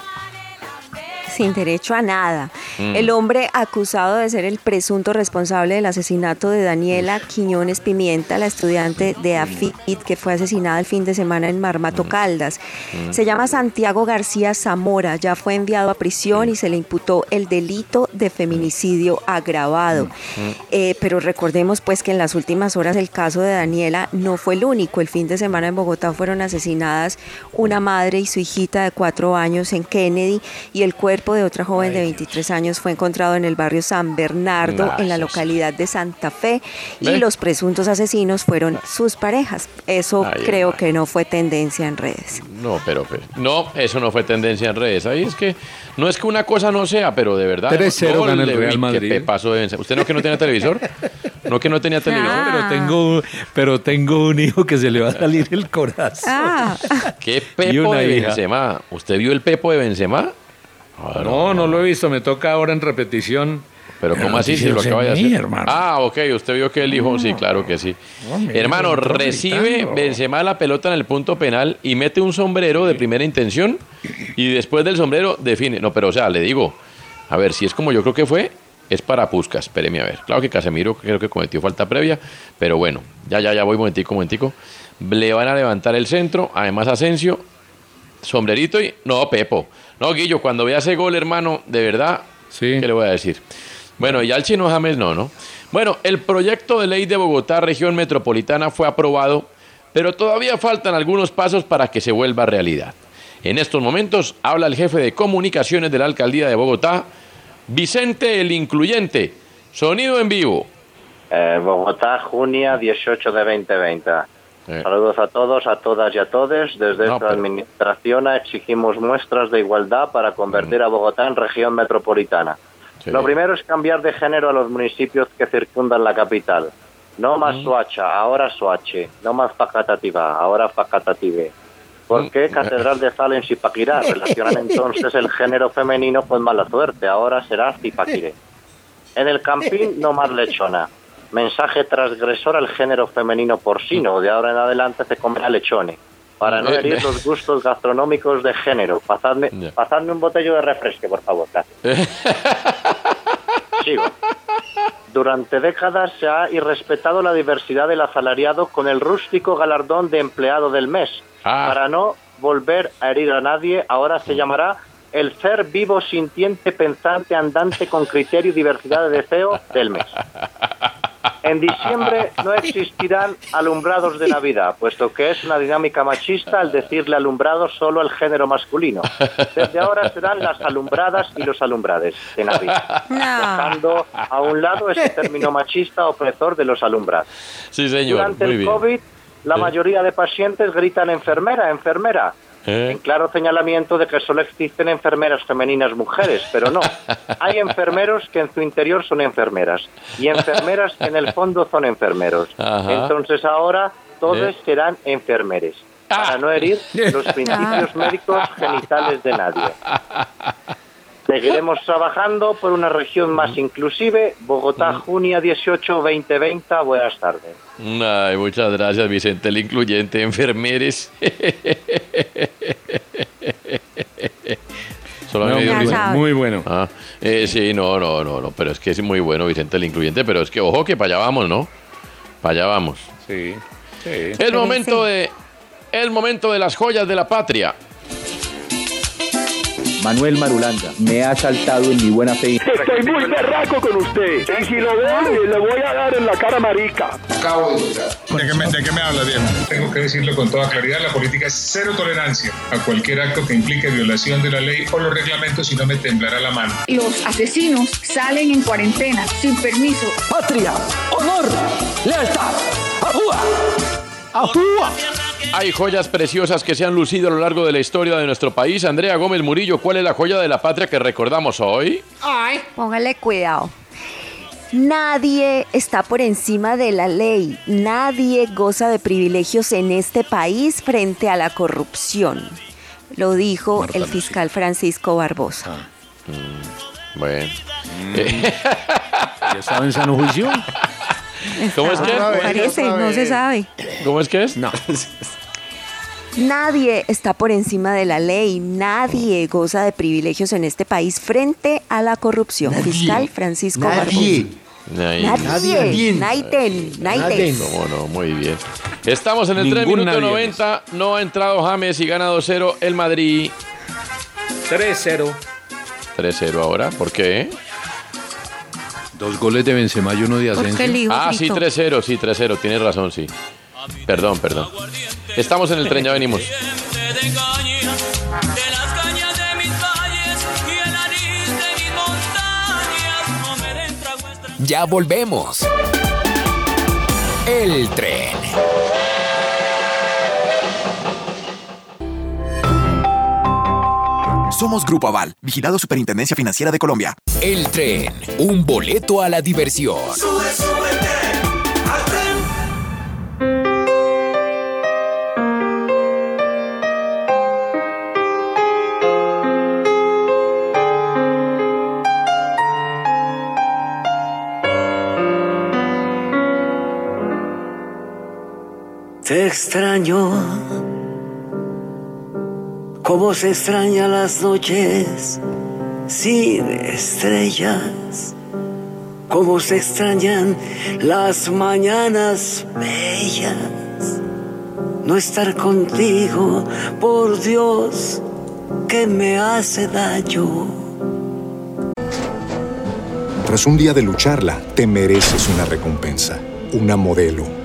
Sin derecho a nada. Mm. El hombre acusado de ser el presunto responsable del asesinato de Daniela Quiñones Pimienta, la estudiante de AFIT que fue asesinada el fin de semana en Marmato Caldas. Mm. Se llama Santiago García Zamora, ya fue enviado a prisión y se le imputó el delito de feminicidio agravado. Eh, pero recordemos pues que en las últimas horas el caso de Daniela no fue el único. El fin de semana en Bogotá fueron asesinadas una madre y su hijita de cuatro años en Kennedy y el cuerpo de otra joven de 23 años fue encontrado en el barrio San Bernardo, en la localidad de Santa Fe, y los presuntos asesinos fueron sus parejas. Eso creo que no fue tendencia en redes. No, pero, pero- no, eso no fue tendencia en redes. Ahí es que no es que una cosa no sea, pero de verdad. 3-0 no, gana el Real Madrid. De. ¿Usted no que no tenía televisor? No que no tenía televisor. Ah. Pero tengo, pero tengo un hijo que se le va a salir el corazón. Ah, ¿Qué pepo de hija. Benzema? ¿Usted vio el pepo de Benzema? No, no lo he visto, me toca ahora en repetición. Pero ¿cómo así si lo acaba de hacer? hermano. Ah, ok, usted vio que el hijo, sí, claro que sí. No, hermano, recibe gritando. Benzema la pelota en el punto penal y mete un sombrero de primera intención y después del sombrero define. No, pero o sea, le digo, a ver, si es como yo creo que fue, es para Puscas, espéreme a ver. Claro que Casemiro creo que cometió falta previa, pero bueno, ya, ya, ya voy, momentico, momentico. Le van a levantar el centro, además Asensio, sombrerito y... No, Pepo. No, Guillo, cuando vea ese gol, hermano, de verdad, Sí. ¿qué le voy a decir? Bueno, y al chino James no, ¿no? Bueno, el proyecto de ley de Bogotá, región metropolitana, fue aprobado, pero todavía faltan algunos pasos para que se vuelva realidad. En estos momentos habla el jefe de comunicaciones de la alcaldía de Bogotá, Vicente el Incluyente. Sonido en vivo. Eh, Bogotá, junio 18 de 2020. Saludos a todos, a todas y a todos. Desde esta administración exigimos muestras de igualdad para convertir a Bogotá en región metropolitana. Sí. Lo primero es cambiar de género a los municipios que circundan la capital. No más Suacha, ahora Suache. No más Facatativá, ahora Facatative. ¿Por qué Catedral de Sal en Zipaquirá? Relacionan entonces el género femenino con mala suerte. Ahora será Zipaquiré. En el campín, no más lechona. Mensaje transgresor al género femenino porcino. De ahora en adelante se comerá lechone. para no Eh, herir eh. los gustos gastronómicos de género. Pasadme, pasadme un botello de refresque, por favor. gracias. Sigo. Durante décadas se ha irrespetado la diversidad del asalariado con el rústico galardón de empleado del mes. Para no volver a herir a nadie, ahora se llamará el ser vivo, sintiente, pensante, andante con criterio y diversidad de deseo del mes. En diciembre no existirán alumbrados de Navidad, puesto que es una dinámica machista al decirle alumbrado solo al género masculino. Desde ahora serán las alumbradas y los alumbrades de Navidad, dejando a un lado ese término machista opresor de los alumbrados. Sí, señor. Durante Muy el bien. COVID, la mayoría de pacientes gritan enfermera, enfermera. ¿Eh? En claro señalamiento de que solo existen enfermeras femeninas mujeres, pero no. Hay enfermeros que en su interior son enfermeras y enfermeras que en el fondo son enfermeros. Ajá. Entonces ahora todos ¿Eh? serán enfermeres, para no herir los principios médicos genitales de nadie. Seguiremos trabajando por una región más inclusive. Bogotá, junio 18, 2020. Buenas tardes. Ay, muchas gracias, Vicente, el incluyente, enfermeres. Solo No, muy bueno, muy bueno. Ah, eh, sí, no, no, no, no, pero es que es muy bueno, Vicente, el incluyente, pero es que, ojo, que para allá vamos, ¿no? Para allá vamos. Sí, sí. El momento de, el momento de las joyas de la patria. Manuel Marulanda, me ha saltado en mi buena fe. Estoy muy berraco con usted. Y si lo veo, le voy a dar en la cara marica. Acabo de llegar. ¿De qué me, de qué me habla, Diego? Tengo que decirlo con toda claridad, la política es cero tolerancia a cualquier acto que implique violación de la ley o los reglamentos y no me temblará la mano. Los asesinos salen en cuarentena, sin permiso. Patria, honor, lealtad, ajúa, ¡Ajúa! Hay joyas preciosas que se han lucido a lo largo de la historia de nuestro país. Andrea Gómez Murillo, ¿cuál es la joya de la patria que recordamos hoy? Ay, póngale cuidado. Nadie está por encima de la ley. Nadie goza de privilegios en este país frente a la corrupción. Lo dijo el fiscal Francisco Barbosa. Bueno. ¿Ya estaba en sano juicio? ¿Cómo es que? Vez, Parece, no se sabe. ¿Cómo es que es? No. Nadie está por encima de la ley. Nadie goza de privilegios en este país frente a la corrupción. Fiscal Francisco Nadie. Barbosa. Nadie. Naiten. Naiten. ¿Cómo no? Muy bien. Estamos en el 3 Ningún minuto nadie 90. No ha entrado James y gana 2-0 el Madrid. 3-0. 3-0 ahora. ¿Por qué? Dos goles de Benzema y uno de Asensio. Ah, sí, 3-0, sí, 3-0. Tienes razón, sí. Perdón, perdón. Estamos en el tren, ya venimos. Ya volvemos. El tren. Somos Grupo Aval, vigilado Superintendencia Financiera de Colombia. El tren. Un boleto a la diversión. Sube, súbete Te extraño, como se extraña las noches sin estrellas, como se extrañan las mañanas bellas. No estar contigo, por Dios, que me hace daño. Tras un día de lucharla, te mereces una recompensa, una modelo,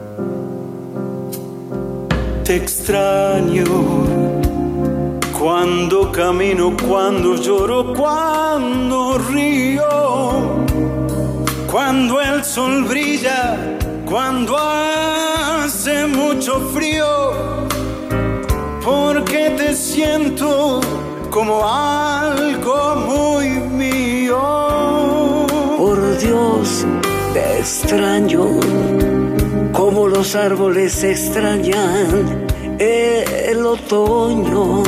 Extraño. Cuando camino, cuando lloro, cuando río, cuando el sol brilla, cuando hace mucho frío, porque te siento como algo muy mío. Por Dios, te extraño los árboles extrañan el otoño.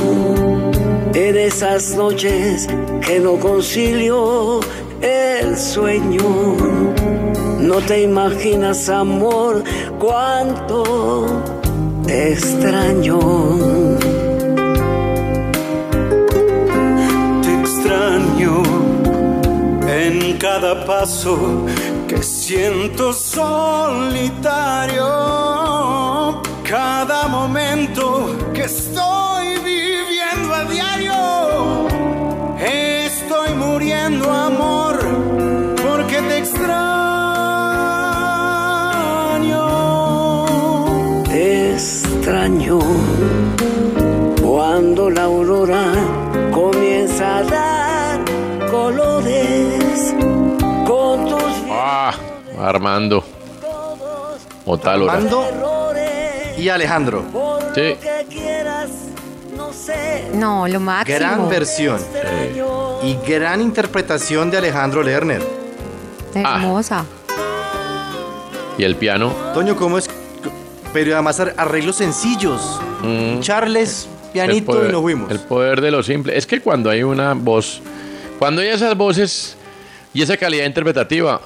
En esas noches que no concilio el sueño. No te imaginas, amor, cuánto te extraño. Te extraño en cada paso que siento solitario. Cada momento que estoy viviendo a diario. Estoy muriendo, amor, porque te extraño. Te extraño cuando la aurora Armando. O tal hora. Armando y Alejandro. Sí. no lo máximo. Gran versión. Y gran interpretación de Alejandro Lerner. Hermosa. Y el piano. Toño, ¿cómo es? Pero además ar- arreglos sencillos. Charles, pianito el poder, y nos fuimos. El poder de lo simple. Es que cuando hay una voz, cuando hay esas voces y esa calidad interpretativa,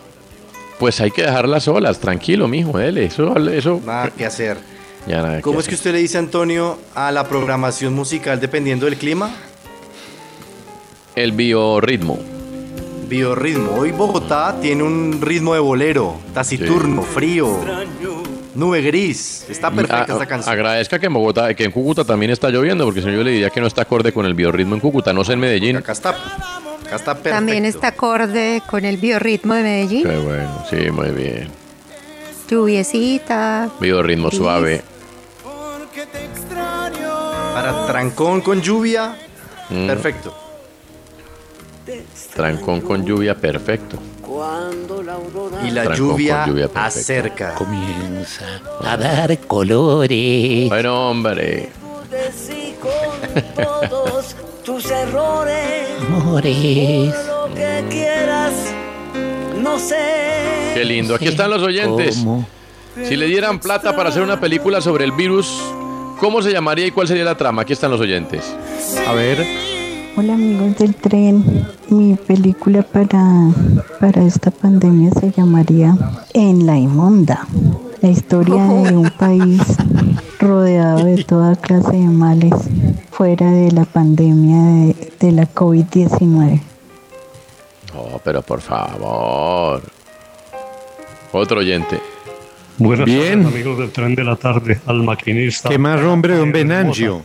pues hay que dejarlas solas, tranquilo, mijo, dele. Eso, eso. Nada que hacer. Ya nada ¿Cómo que es que usted le dice, Antonio, a la programación musical dependiendo del clima? El biorritmo. Biorritmo. Hoy Bogotá tiene un ritmo de bolero, taciturno, frío, nube gris. Está perfecta A- esta canción. Agradezca que en Bogotá, que en Cúcuta también está lloviendo, porque si no yo le diría que no está acorde con el biorritmo en Cúcuta, no sé en Medellín. Acá está, acá está perfecto. También está acorde con el biorritmo de Medellín. Qué bueno, sí, muy bien. Lluviecita. Biorritmo Sí. suave. Para trancón con lluvia, Mm. perfecto. Trancón con lluvia, perfecto. Y la lluvia, lluvia acerca. Comienza a dar colores. Bueno, hombre. Tus errores. Amores. Lo que quieras, no sé. Qué lindo. Aquí están los oyentes. Si le dieran plata para hacer una película sobre el virus, ¿cómo se llamaría y cuál sería la trama? Aquí están los oyentes. A ver. Hola amigos del tren, mi película para, para esta pandemia se llamaría En la inmunda, la historia de un país rodeado de toda clase de males fuera de la pandemia de, de la COVID-19. Oh, pero por favor. Otro oyente. Buenas Bien. tardes, amigos del tren de la tarde, al maquinista. ¿Qué más, hombre, don Benangio?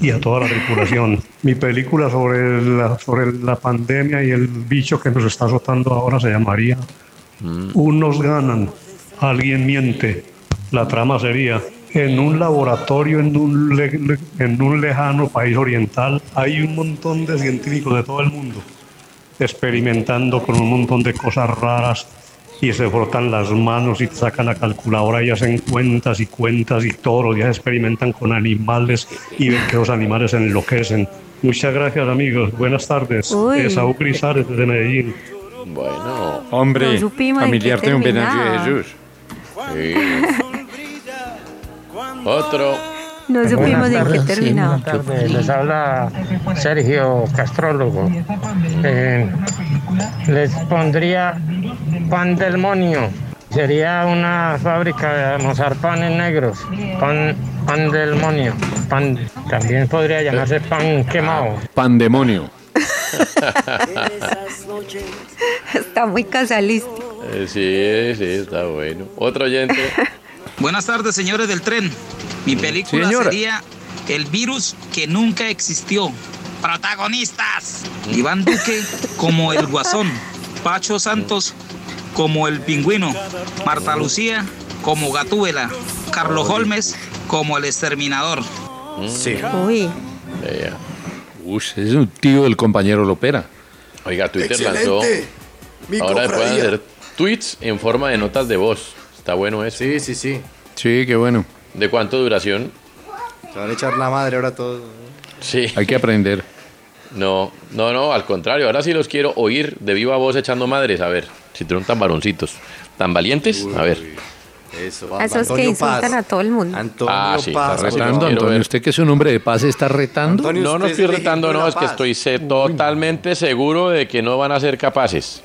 Y a toda la tripulación. Mi película sobre la, sobre la pandemia y el bicho que nos está azotando ahora se llamaría Unos ganan, alguien miente. La trama sería, en un laboratorio en un, le- en un lejano país oriental hay un montón de científicos de todo el mundo experimentando con un montón de cosas raras y se frotan las manos y sacan la calculadora y hacen cuentas y cuentas y todos los días experimentan con animales y ven que los animales se enloquecen. Muchas gracias amigos, buenas tardes. Uy. Saúl Grisales desde Medellín. Bueno, Hombre, No familiar de un de. Jesús. Sí. Otro. No supimos en qué terminaba. Tardes, les habla Sergio Castrólogo. Eh, les pondría pan del monio. Sería una fábrica de amasar panes negros. Pan, pan del monio. pan, también podría llamarse pan quemado. Pandemonio. Está muy casalista. Eh, sí, sí, está bueno. Otro oyente. Buenas tardes, señores del tren. Mi película señora. sería El virus que nunca existió. Protagonistas. Iván Duque como el guasón. Pacho Santos como el pingüino. Marta Lucía como Gatúbela. Carlos Holmes como el exterminador. Sí. Uy. Uy, es un tío del compañero Lopera. Oiga, Twitter lanzó. Ahora pueden hacer tweets en forma de notas de voz. Está bueno eso. Sí, sí, sí. Sí, qué bueno. ¿De cuánto duración? Se van a echar la madre ahora todos. Sí. Hay que aprender. No, no, no, al contrario. Ahora sí los quiero oír de viva voz echando madres. A ver, si son tan varoncitos. ¿Tan valientes? A ver. Eso, A esos que insultan a todo el mundo. Antonio Ah, sí, Paz. está Retando, Antonio. ver. ¿Usted que es un hombre de paz está retando? Antonio, No, no estoy retando, no, es que estoy sé- totalmente seguro de que no van a ser capaces.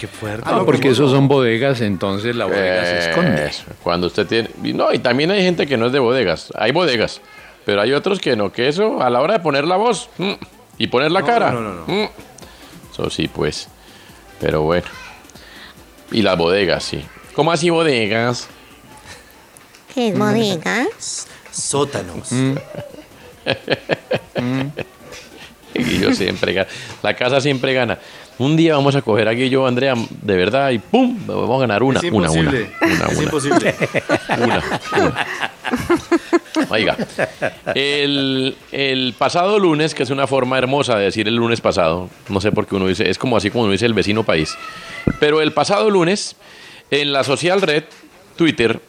Qué fuerte. Ah, porque esos son bodegas, entonces la bodega se esconde. Eso, Cuando usted tiene. y No, y también hay gente que no es de bodegas. Hay bodegas. Pero hay otros que no, que eso a la hora de poner la voz mm, y poner la No, cara. no, no, no. mm, Eso sí, pues. Pero bueno. Y las bodegas, sí. ¿Cómo así bodegas? ¿Qué es bodega? Sótanos. Mm. Guillo siempre gana. La casa siempre gana. Un día vamos a coger a Guillo Andrea de verdad y ¡pum! Vamos a ganar una, Es una, una, imposible. una, Es una. imposible. Una, una. Oiga, el, el pasado lunes, que es una forma hermosa de decir el lunes pasado, no sé por qué uno dice, es como así como uno dice el vecino país, pero el pasado lunes, en la social red Twitter,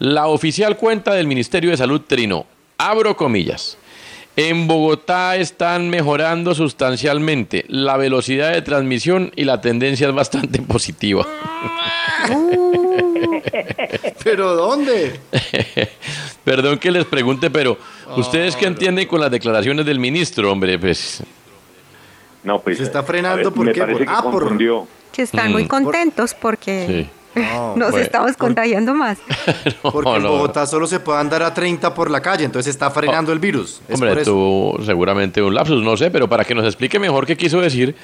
la oficial cuenta del Ministerio de Salud trinó, abro comillas, en Bogotá están mejorando sustancialmente la velocidad de transmisión y la tendencia es bastante positiva. ¿Pero dónde? Perdón que les pregunte, pero ¿ustedes qué entienden con las declaraciones del ministro, hombre? Pues No, pues. Se está frenando, ver, ¿por me qué? parece Por- que ah, por- confundió. Que están muy Mm. contentos porque No, nos pues, estamos contagiando más. Porque en no. Bogotá solo se puede andar a 30 por la calle, entonces está frenando el virus. Es Hombre, tuvo seguramente un lapsus, no sé, pero para que nos explique mejor qué quiso decir,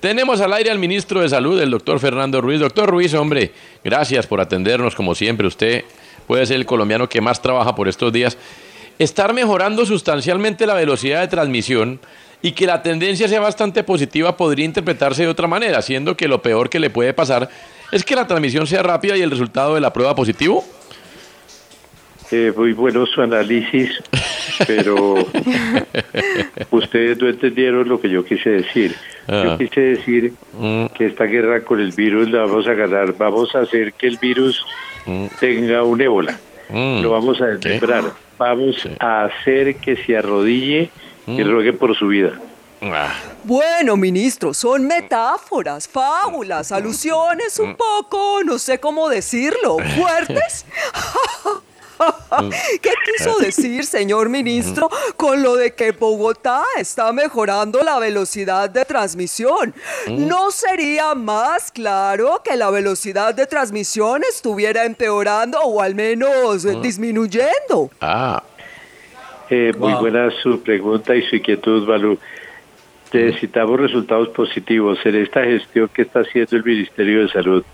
tenemos al aire al ministro de Salud, el doctor Fernando Ruiz. Doctor Ruiz, hombre, gracias por atendernos como siempre. Usted puede ser el colombiano que más trabaja por estos días. Estar mejorando sustancialmente la velocidad de transmisión y que la tendencia sea bastante positiva podría interpretarse de otra manera, siendo que lo peor que le puede pasar es que la transmisión sea rápida y el resultado de la prueba positivo. Eh, muy bueno su análisis, pero ustedes no entendieron lo que yo quise decir. Ah. Yo quise decir Mm. que esta guerra con el virus la vamos a ganar. Vamos a hacer que el virus tenga un ébola. Mm. Lo vamos a desmembrar. Vamos a hacer que se arrodille y Mm. rogue por su vida. Ah. Bueno, ministro, son metáforas, fábulas, alusiones un poco, no sé cómo decirlo, fuertes. ¿Qué quiso decir, señor ministro, con lo de que Bogotá está mejorando la velocidad de transmisión? ¿No sería más claro que la velocidad de transmisión estuviera empeorando o al menos eh, disminuyendo? Ah, Eh, muy buena su pregunta y su inquietud, Balú. Necesitamos resultados positivos en esta gestión que está haciendo el Ministerio de Salud.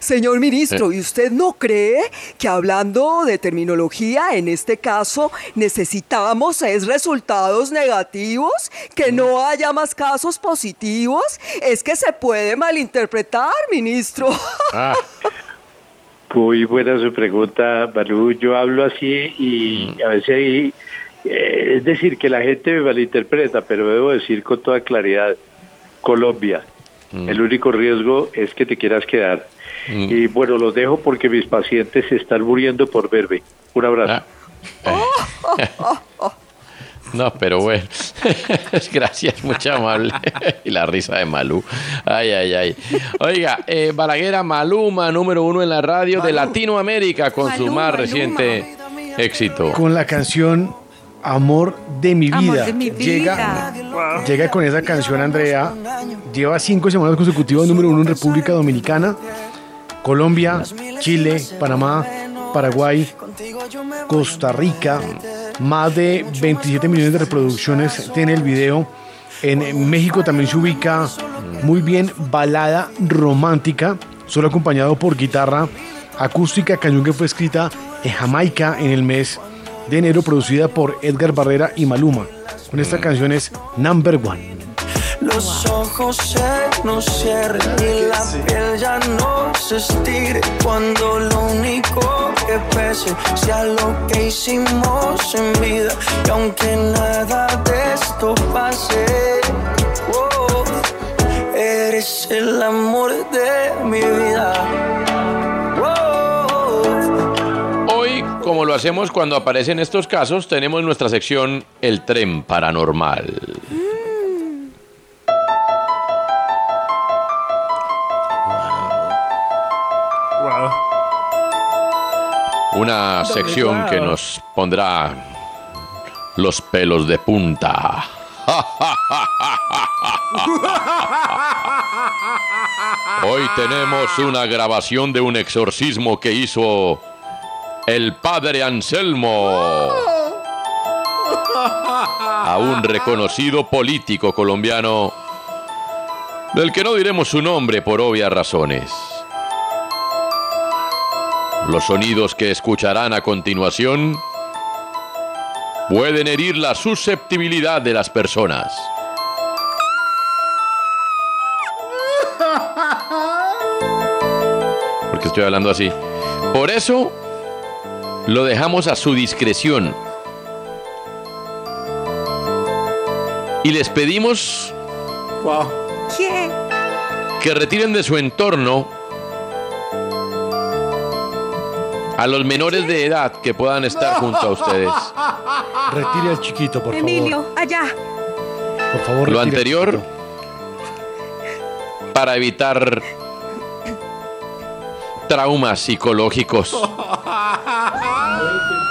Señor ministro, ¿y usted no cree que hablando de terminología, en este caso, necesitamos es resultados negativos? ¿Que no haya más casos positivos? Es que se puede malinterpretar, ministro. ah. Muy buena su pregunta, Balú. Yo hablo así y a veces hay, eh, es decir, que la gente me malinterpreta, pero debo decir con toda claridad, Colombia, el único riesgo es que te quieras quedar. Y bueno, los dejo porque mis pacientes se están muriendo por verme. Un abrazo. No, pero bueno. Gracias, muy amable. y la risa de Malú. Ay, ay, ay. Oiga, eh, Balaguer, Maluma, número uno en la radio de Latinoamérica con su más reciente éxito. Con la canción Amor de mi vida. Amor de mi Llega, llega con esa canción, Andrea. Lleva cinco semanas consecutivas número uno en República Dominicana, Colombia, Chile, Panamá, Paraguay, Costa Rica. Más de 27 millones de reproducciones tiene el video. En México también se ubica muy bien balada romántica, solo acompañado por guitarra acústica, canción que fue escrita en Jamaica en el mes de enero, producida por Edgar Barrera y Maluma. Con esta canción es Number One. Los ojos se nos cierran y la piel ya no se estire cuando lo único que pese sea lo que hicimos en vida y aunque nada de esto pase oh, eres el amor de mi vida como lo hacemos cuando aparecen estos casos, tenemos nuestra sección El tren paranormal. Una sección que nos pondrá los pelos de punta. Hoy tenemos una grabación de un exorcismo que hizo el padre Anselmo a un reconocido político colombiano del que no diremos su nombre por obvias razones. Los sonidos que escucharán a continuación pueden herir la susceptibilidad de las personas. Porque estoy hablando así. Por eso lo dejamos a su discreción. Y les pedimos ¿Qué? que retiren de su entorno a los menores de edad que puedan estar junto a ustedes. Retire al chiquito, por Emilio, allá. favor. Por favor, Lo anterior para evitar traumas psicológicos.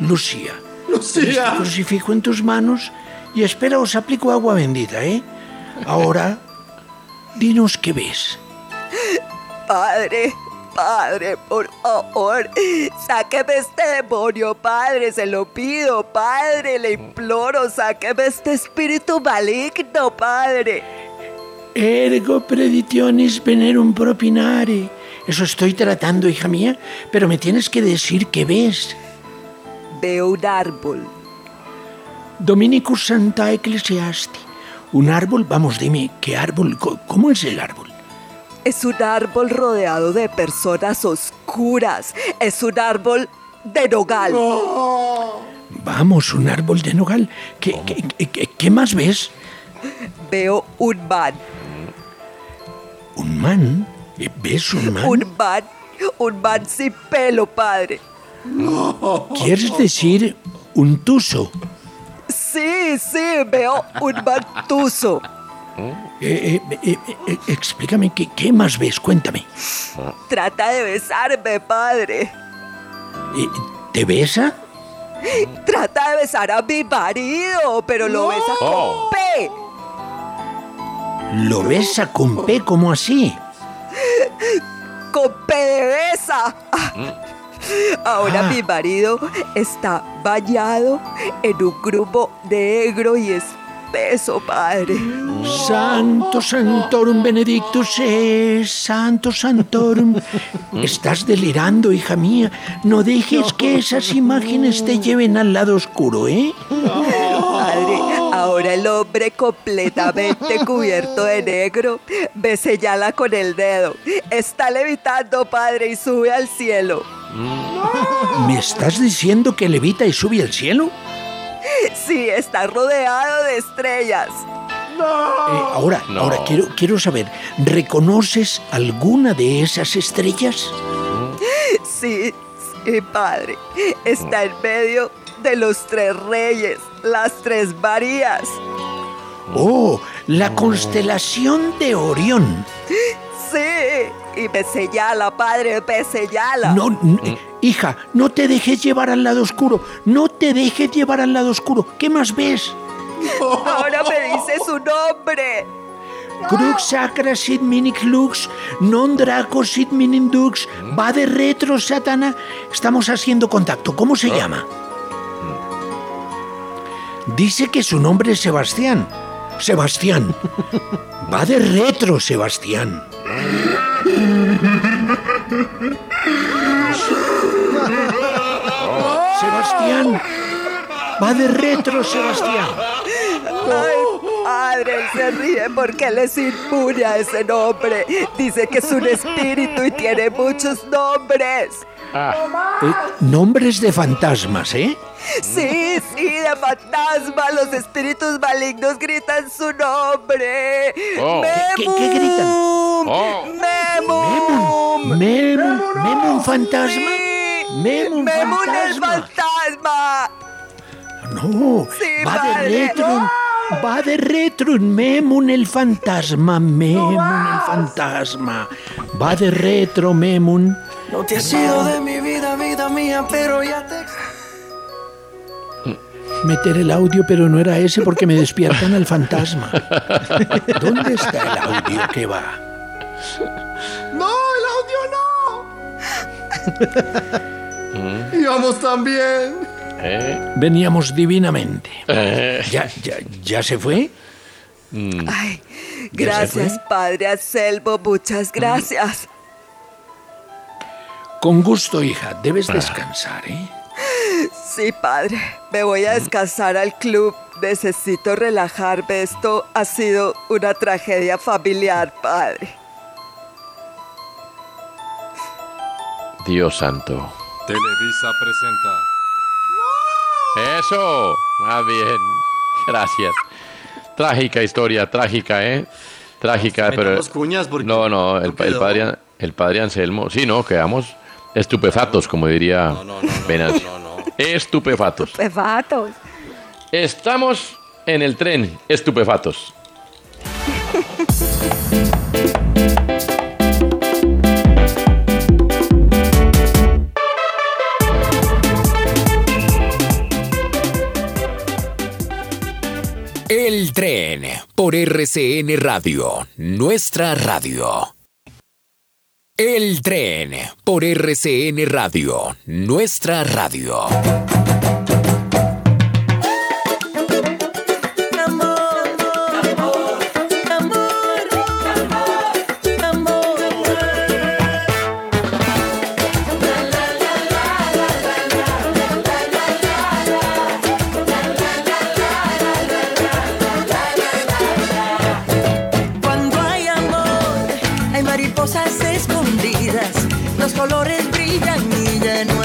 Lucía. Lucía. Este crucifijo en tus manos y espera os aplico agua bendita, ¿eh? Ahora, dinos qué ves. Padre, padre, por favor, sáqueme este demonio, padre, se lo pido, padre, le imploro, sáqueme este espíritu maligno, padre. Ergo preditionis venerum propinare. Eso estoy tratando, hija mía, pero me tienes que decir qué ves. Veo un árbol. Dominicus Santa Ecclesiasti. Un árbol, vamos, dime, ¿qué árbol? ¿Cómo es el árbol? Es un árbol rodeado de personas oscuras. Es un árbol de nogal. Vamos, un árbol de nogal. ¿Qué, qué- qué- qué más ves? Veo un man. ¿Un man? ¿Ves un man? Un man. Un man sin pelo, padre. ¿Quieres decir un tuso? Sí, sí, veo un mantuso. Eh, eh, eh, eh, explícame, ¿qué, ¿qué más ves? Cuéntame. Trata de besarme, padre. ¿Te besa? Trata de besar a mi marido, pero lo besa Oh. con P. ¿Lo besa con P? ¿Cómo así? Con P de besa. Ahora Ah. mi marido está bañado en un grupo negro y espeso, padre. Santo Santorum Benedictus es, Santo Santorum. Estás delirando, hija mía. No dejes que esas imágenes te lleven al lado oscuro, ¿eh? Padre, ahora el hombre completamente cubierto de negro me señala con el dedo. Está levitando, padre, y sube al cielo. ¿Me estás diciendo que levita y sube al cielo? Sí, está rodeado de estrellas. Eh, ahora, ahora quiero, quiero saber, ¿reconoces alguna de esas estrellas? Sí, Y padre, está en medio de los tres reyes, las tres Marías. Oh, la constelación de Orión. Sí, y me señala, padre, me señala. No, n- hija, no te dejes llevar al lado oscuro. No te dejes llevar al lado oscuro. ¿Qué más ves? Ahora me dice su nombre. Crux sacra sit minic lux, non draco sit minim dux, va de retro satana. Estamos haciendo contacto. ¿Cómo se llama? Dice que su nombre es Sebastián. Sebastián. Va de retro, Sebastián. Sebastián. Va de retro, Sebastián. Ay, padre, se ríe porque él es inmune a ese nombre. Dice que es un espíritu y tiene muchos nombres. Eh, nombres de fantasmas, ¿eh? Sí, sí, de fantasma. Los espíritus malignos gritan su nombre. Oh. ¿Qué- qué- qué gritan? Oh. ¡Memum! Memum, Memum fantasma. Memum ¡Memum el fantasma. fantasma! No, Sí, va de retro. Va de retro. Memum el fantasma. Memum el fantasma. Va de retro, Memum. No te has ido de mi vida, vida mía, pero ya te... Meter el audio, pero no era ese porque me despiertan al fantasma. ¿Dónde está el audio que va? ¡No, el audio no! Íbamos tan bien. Veníamos divinamente. Eh. ¿Ya, ya, ya se fue? Ay, ¿Ya se gracias, fue? padre Anselmo, muchas gracias. Con gusto, hija. Debes descansar, ¿eh? Sí, padre, me voy a descansar al club. Necesito relajarme. Esto ha sido una tragedia familiar, padre. Dios santo. Televisa presenta. Eso, más bien. Gracias. Trágica historia, trágica, ¿eh? Trágica, pero... Metamos cuñas porque No, no, el, no el padre, el padre Anselmo... Sí, no, quedamos estupefatos, como diría Venancio. Estupefatos. Pefatos. Estamos en el tren, estupefatos. El tren por RCN Radio, nuestra radio. El tren por RCN Radio, nuestra radio.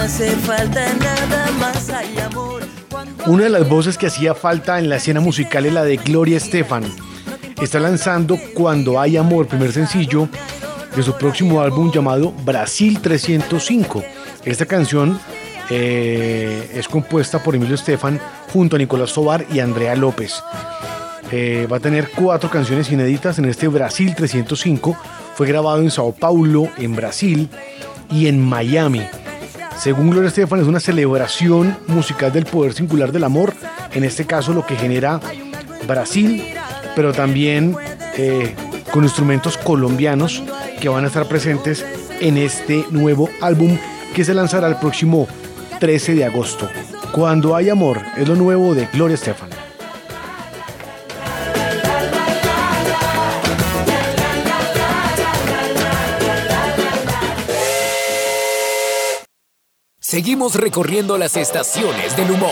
Hace falta nada más. Hay amor. Una de las voces que hacía falta en la escena musical es la de Gloria Estefan. Está lanzando Cuando hay amor, primer sencillo de su próximo álbum llamado Brasil 305. Esta canción eh, es compuesta por Emilio Estefan junto a Nicolás Tobar y Andrea López. Eh, va a tener cuatro canciones inéditas en este Brasil 305. Fue grabado en Sao Paulo, en Brasil y en Miami. Según Gloria Estefan, es una celebración musical del poder singular del amor, en este caso lo que genera Brasil, pero también eh, con instrumentos colombianos que van a estar presentes en este nuevo álbum que se lanzará el próximo 13 de agosto. Cuando hay amor, es lo nuevo de Gloria Estefan. Seguimos recorriendo las estaciones del humor.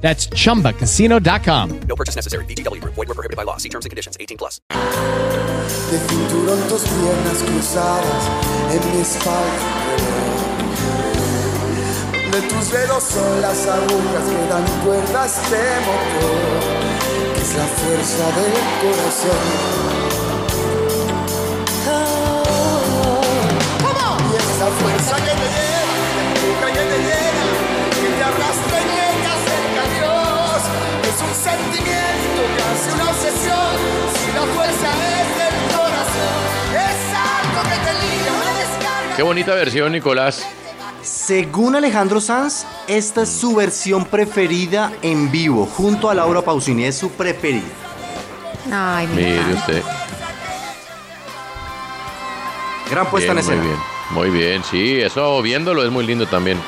That's chumbacasino.com. No purchase necessary. VGW Group. Void were prohibited by law. See terms and conditions. 18 plus. De cinturón tus piernas cruzadas en mi espalda. De tus dedos son las agujas que dan cuerdas de motor, que es la fuerza del corazón. Ah, y esa fuerza que te sentimiento, casi una obsesión. Si la fuerza es del corazón, es algo que te liga, una descarga. Qué bonita versión, Nicolás. Según Alejandro Sanz, esta es su versión preferida en vivo, junto a Laura Pausini, es su preferida. Ay, mi Mire usted. Gran puesta Bien, en escena. Muy bien, muy bien, sí, eso viéndolo es muy lindo también.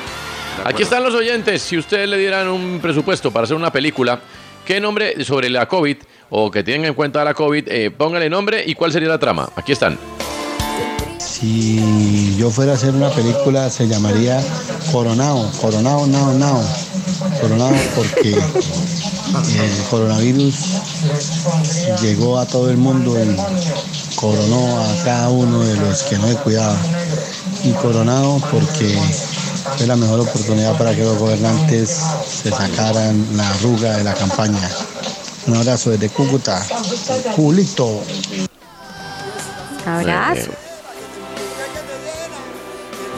Aquí están los oyentes. Si ustedes le dieran un presupuesto para hacer una película, ¿qué nombre sobre la COVID o que tengan en cuenta la COVID, eh, póngale nombre y cuál sería la trama? Aquí están. Si yo fuera a hacer una película se llamaría Coronado, Coronado, no, no. Coronado porque el coronavirus llegó a todo el mundo y coronó a cada uno de los que no se cuidaba. Y coronado porque fue la mejor oportunidad para que los gobernantes se sacaran la arruga de la campaña. Un abrazo desde Cúcuta. Julito. Abrazo.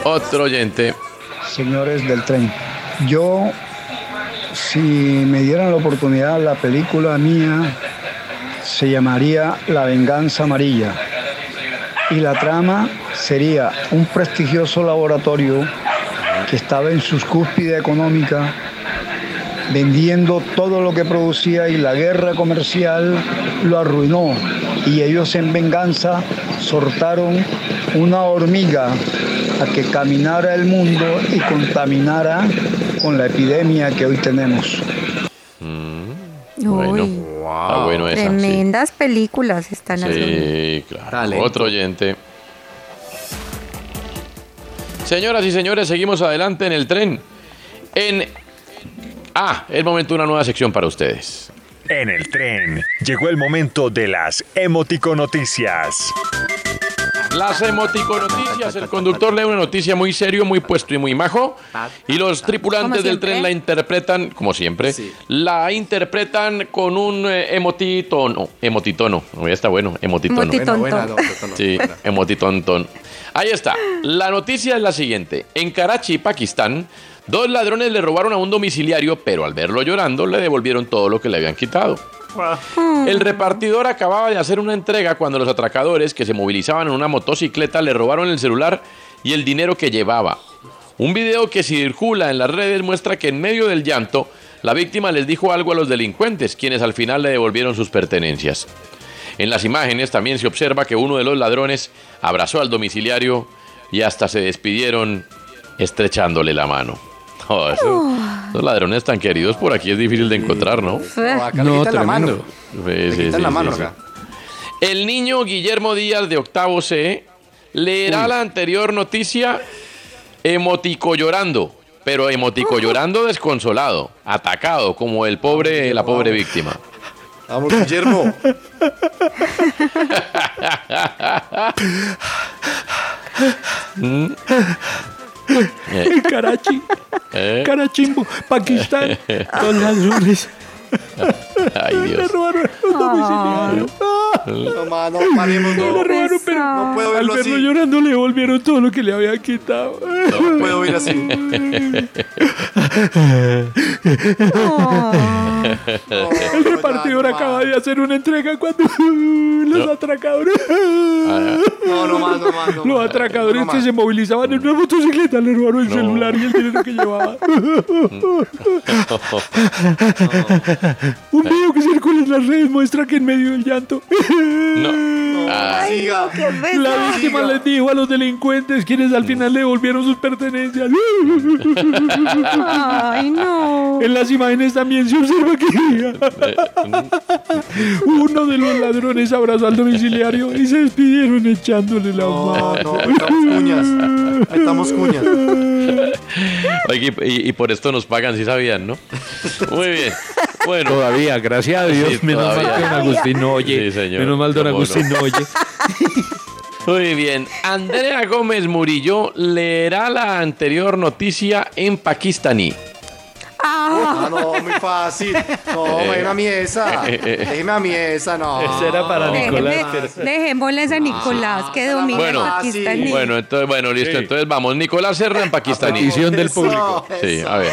Otro oyente. Señores del tren, yo, si me dieran la oportunidad, la película mía se llamaría La venganza amarilla. Y la trama sería un prestigioso laboratorio que estaba en sus cúspide económica, vendiendo todo lo que producía y la guerra comercial lo arruinó. Y ellos en venganza sortaron una hormiga a que caminara el mundo y contaminara con la epidemia que hoy tenemos. Bueno, ah, bueno esa, sí. tremendas películas están haciendo. Sí, claro. Otro oyente. Señoras y señores, seguimos adelante en el tren. En. Ah, es momento de una nueva sección para ustedes. En el tren llegó el momento de las emoticonoticias. Las emoticonoticias. El conductor lee una noticia muy serio, muy puesto y muy majo. Y los tripulantes del tren la interpretan, como siempre, la interpretan con un eh, emotitono. Emotitono. Ya está bueno, emotitono. Emotitonton. No, Sí, emotitonton. Ahí está. La noticia es la siguiente. En Karachi, Pakistán, dos ladrones le robaron a un domiciliario, pero al verlo llorando le devolvieron todo lo que le habían quitado. El repartidor acababa de hacer una entrega cuando los atracadores que se movilizaban en una motocicleta le robaron el celular y el dinero que llevaba. Un video que circula en las redes muestra que en medio del llanto la víctima les dijo algo a los delincuentes, quienes al final le devolvieron sus pertenencias. En las imágenes también se observa que uno de los ladrones abrazó al domiciliario y hasta se despidieron estrechándole la mano. Oh, eso- Los ladrones tan queridos por aquí es difícil de encontrar, ¿no? acá le quitan la acá. El niño Guillermo Díaz de octavo C leerá la anterior noticia emotico llorando, pero emotico llorando desconsolado, atacado como el pobre, la pobre víctima. Vamos, Guillermo. Eh, Karachi, eh. Karachimbo, Pakistán, dos ladrones. Ay, Le Dios. robaron el domiciliario. No, ma, no, paremos, no. Le robaron, pero No puedo al verlo así. llorando le devolvieron todo lo que le habían quitado. No puedo ir así. El repartidor acaba de hacer una entrega cuando los atracadores. No, no más, no más, no Los más. atracadores No que más. se movilizaban en una motocicleta le robaron el celular y el dinero que llevaba. Un video que circula en las redes muestra que en medio del llanto Ah, Siga. la víctima les dijo a los delincuentes quienes al final le devolvieron sus pertenencias. Ay, no. En las imágenes también se observa que uno de los ladrones abrazó al domiciliario y se despidieron echándole la mano. No, ahí estamos cuñas. Ahí estamos cuñas. Oye, y, y por esto nos pagan, si sabían, ¿no? Muy bien. Bueno. Todavía, gracias a Dios. Sí, menos mal que don Agustín no oye. Sí, señor. Menos mal don ¿Cómo Agustín no? no oye. Muy bien. Andrea Gómez Murillo leerá la anterior noticia en pakistaní. Ah, no, muy fácil. No, Eh. déjeme a mí esa. Déjeme a mí esa, no. Esa era para Déjeme- Dejémosles a Nicolás que domina Bueno, pakistaní. bueno, entonces, bueno, listo. Entonces vamos. Nicolás Serra en pakistaní. petición del Eso, público. Sí, a ver.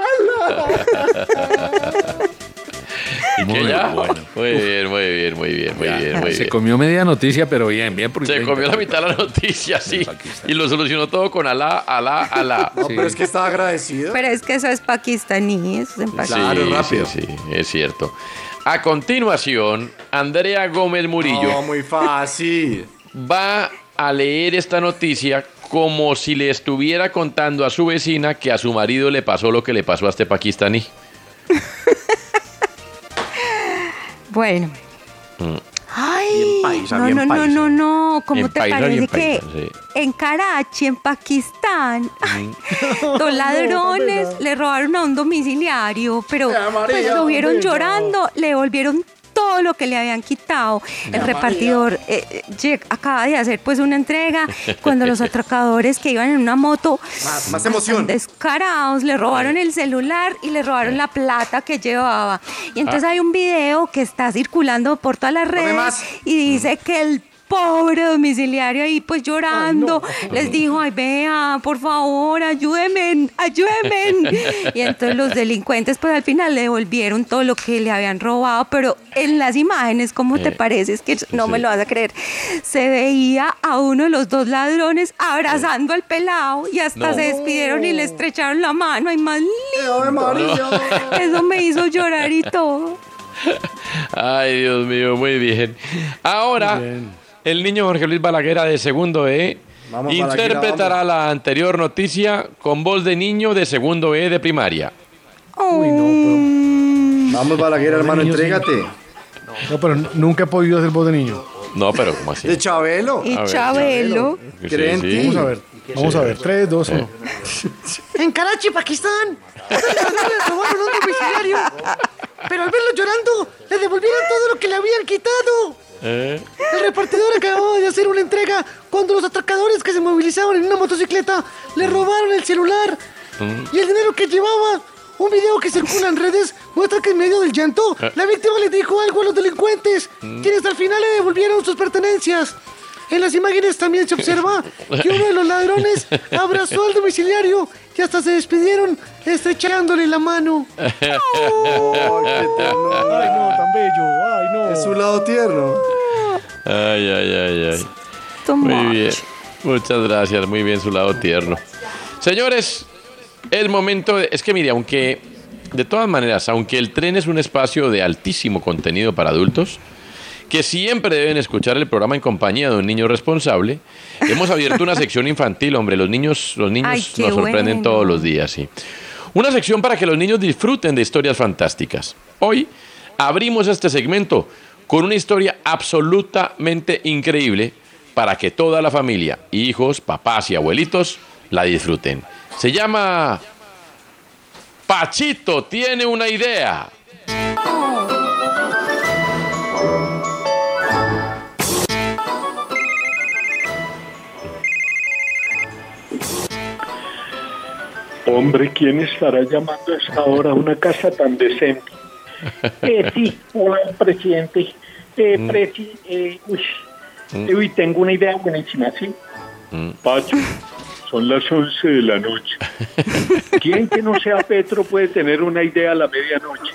¿Y Muy ya? bueno. Muy bien, muy bien, muy bien, muy bien, muy Se bien. comió media noticia, pero bien, bien. porque- Se comió la mitad de la noticia, sí. Y lo solucionó todo con Alá, Alá, Alá. No, pero es que estaba agradecido. Pero es que eso es pakistaní, eso es en Sí, pakistaní. rápido. Sí, sí, es cierto. A continuación, Andrea Gómez Murillo No, muy fácil. va a leer esta noticia como si le estuviera contando a su vecina que a su marido le pasó lo que le pasó a este pakistaní. Bueno. Mm. Ay, paisa, no, no, no, no, no. ¿Cómo te paisa, parece que paisa, sí. en Karachi, en Pakistán, Mm. dos ladrones le robaron a un domiciliario, pero María, pues lo vieron llorando, le devolvieron todo lo que le habían quitado. El repartidor eh, eh, acaba de hacer pues una entrega cuando los atracadores que iban en una moto Más, más emoción. descarados, le robaron el celular y le robaron la plata que llevaba. Y entonces hay un video que está circulando por todas las redes y dice que el pobre domiciliario ahí pues llorando les dijo, ay vea, por favor, ayúdenme, ayúdenme. Y entonces los delincuentes pues al final le devolvieron todo lo que le habían robado, pero en las imágenes, ¿cómo te Eh, parece? Es que no me lo vas a creer. Se veía a uno de los dos ladrones abrazando al pelado y hasta No. se despidieron y le estrecharon la mano. Ay, más lindo. Eso me hizo llorar y todo. Ay, Dios mío, muy bien. Ahora, el niño Jorge Luis Balaguera de segundo E Vamos interpretará la anterior noticia con voz de niño de segundo E de primaria. Vamos, Balaguer, hermano, niño, entrégate. No, pero nunca he podido hacer voz de niño. No, pero ¿cómo así? De Chabelo. Y ver, Chabelo. Sí, ¿Creen sí. ti? Vamos a ver. Vamos a ver. 3, 2, 1. En Karachi, Pakistán. Le robaron un domiciliario. Pero al verlo llorando, le devolvieron todo lo que le habían quitado. ¿Eh? El repartidor acababa de hacer una entrega cuando los atracadores que se movilizaban en una motocicleta le robaron el celular y el dinero que llevaba. Un video que circula en redes muestra que en medio del llanto, Eh. la víctima le dijo algo a los delincuentes, quienes al final le devolvieron sus pertenencias. En las imágenes también se observa que uno de los ladrones abrazó al domiciliario y hasta se despidieron estrechándole la mano. Ay, qué. Ay, no, tan bello. Ay, no. Es su lado tierno. Ay, ay, ay, ay. Too Muy much. bien. Muchas gracias. Muy bien su lado tierno. Señores, es momento de... Es que mire, aunque... De todas maneras, aunque el tren es un espacio de altísimo contenido para adultos, que siempre deben escuchar el programa en compañía de un niño responsable, hemos abierto una sección infantil, hombre. Los niños, los niños Ay, nos sorprenden bueno. todos los días, sí. Una sección para que los niños disfruten de historias fantásticas. Hoy abrimos este segmento con una historia absolutamente increíble para que toda la familia, hijos, papás y abuelitos, la disfruten. Se llama Pachito tiene una idea. Hombre, ¿quién estará llamando a esta hora a una casa tan decente? Eh, sí, hola, presidente. Eh, Mm. presi, eh, uy, Mm. eh, uy, tengo una idea buenísima, ¿sí? Pacho, son las 11 de la noche. ¿Quién que no sea Petro puede tener una idea a la medianoche?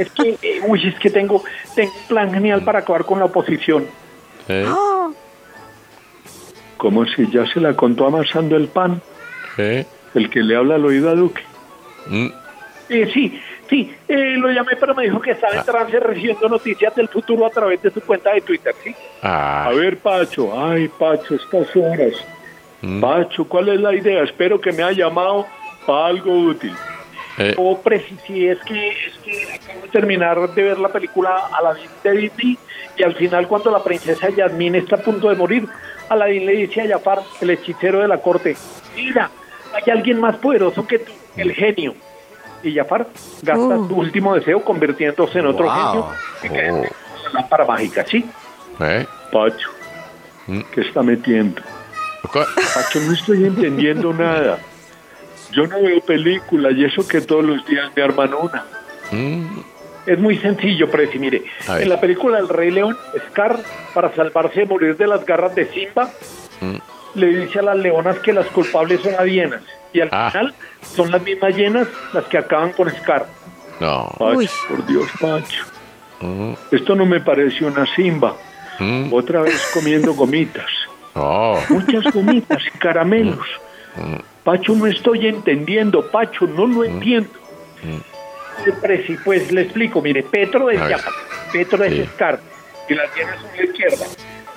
Es que, eh, uy, es que tengo, tengo un plan genial para acabar con la oposición. ¿Eh? Ah, Como si ya se la contó amasando el pan, ¿Eh? El que le habla al oído a Duque. Mm. Eh, sí, sí, eh, lo llamé, pero me dijo que estaba en trance recibiendo noticias del futuro a través de su cuenta de Twitter, ¿sí? Ah. A ver, Pacho, ay, Pacho, estas horas. Mm. Pacho, ¿cuál es la idea? Espero que me haya llamado para algo útil. Eh. O preci- si es que, es que acabo de terminar de ver la película Aladdin de Disney y al final cuando la princesa Yasmín está a punto de morir, Aladdin le dice a Jafar, el hechicero de la corte, mira, hay alguien más poderoso que tú, el genio. Y Jafar gasta su último deseo convirtiéndose en otro Wow. genio que lámpara mágica, ¿sí? ¿Eh? Pacho, Mm. ¿qué está metiendo? Pacho, no estoy entendiendo nada. Yo no veo películas y eso que todos los días me arman una. Mm. Es muy sencillo, Preci. Mire, en la película El Rey León, Scar, para salvarse de morir de las garras de Simba, Mm. Le dice a las leonas que las culpables son las hienas. Y al Ah. final son las mismas hienas las que acaban con Scar. No. Pacho, Uy. por Dios, Pacho. Mm. Esto no me parece una Simba. Mm. Otra vez comiendo gomitas. Oh. Muchas gomitas y caramelos. Mm. Pacho, no estoy entendiendo, Pacho, no lo entiendo. Preci, pues le explico, mire, Petro es A ver. Jafar, Petro es Sí. Scar, y las hienas son de izquierda.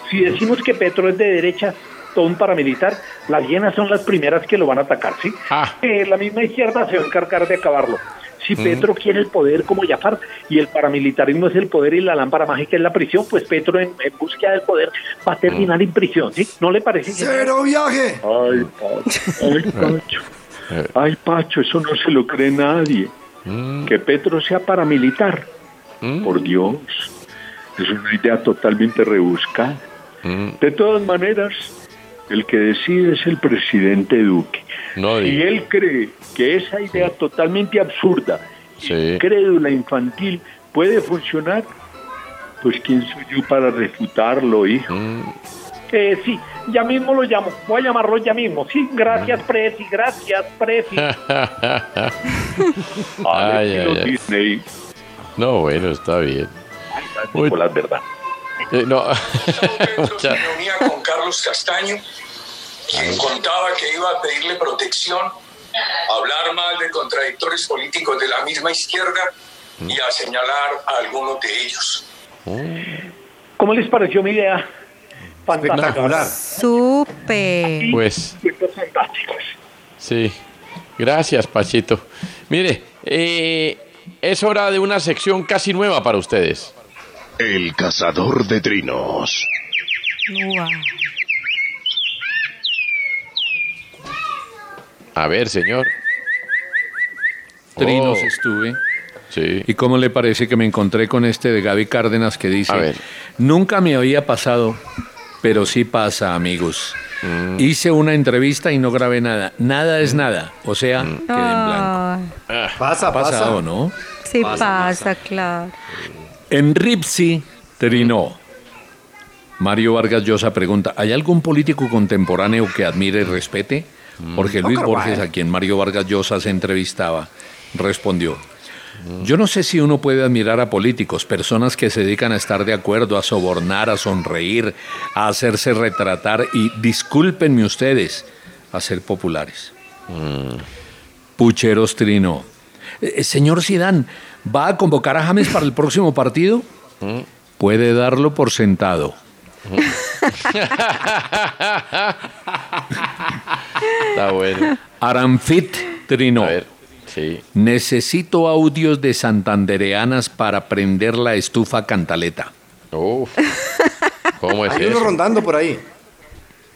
Si decimos que Petro es de derecha, todo un paramilitar, las hienas son las primeras que lo van a atacar, ¿sí? Ah. Eh, la misma izquierda se va a encargar de acabarlo. Si Mm. Petro quiere el poder como Jafar y el paramilitarismo es el poder y la lámpara mágica es la prisión, pues Petro en, en búsqueda del poder va a terminar Mm. en prisión, ¿sí? ¿No le parece? ¡Cero viaje! Ay, Pacho, ay, Pacho. Ay, Pacho, eso no se lo cree nadie. Mm. Que Petro sea paramilitar. Mm. Por Dios, es una idea totalmente rebuscada. Mm. De todas maneras, el que decide es el presidente Duque. No Si diga. él cree que esa idea totalmente absurda, Sí. crédula, infantil, puede funcionar, pues quién soy yo para refutarlo, hijo. Mm. Eh, sí, ya mismo lo llamo. Voy a llamarlo ya mismo. Sí, gracias, Presi, gracias, Presi. Ay, ay, ay. Disney. No, bueno, está bien. Muy- Nicolás, verdad. Eh, no. se Mucha- reunía con Carlos Castaño, quien contaba que iba a pedirle protección, hablar mal de contradictores políticos de la misma izquierda y a señalar a algunos de ellos. ¿Cómo les pareció mi idea? Espectacular. Súper. Pues. Sí. Gracias, Pachito. Mire, eh, es hora de una sección casi nueva para ustedes. El cazador de trinos. A ver, señor. Trinos Oh. estuve. Sí. ¿Y cómo le parece que me encontré con este de Gaby Cárdenas que dice, A ver. nunca me había pasado, pero sí pasa, amigos. Mm. Hice una entrevista y no grabé nada. Nada es nada. O sea, Mm. quedé en blanco. Ay, Pasa, ¿Ha pasa. pasado, no? sí Pasa, pasa, claro. En Ripsi, trinó. Mario Vargas Llosa pregunta, ¿hay algún político contemporáneo que admire y respete? Jorge Luis Borges, a quien Mario Vargas Llosa se entrevistaba, respondió, yo no sé si uno puede admirar a políticos, personas que se dedican a estar de acuerdo, a sobornar, a sonreír, a hacerse retratar y, discúlpenme ustedes, a ser populares. Pucheros Trino. Eh, señor Sidán, ¿va a convocar a James para el próximo partido? Puede darlo por sentado. Está bueno. Aramfit Trino. A ver, sí. Necesito audios de santandereanas para prender la estufa cantaleta. Uf. ¿Cómo es Hay uno eso? rondando por ahí.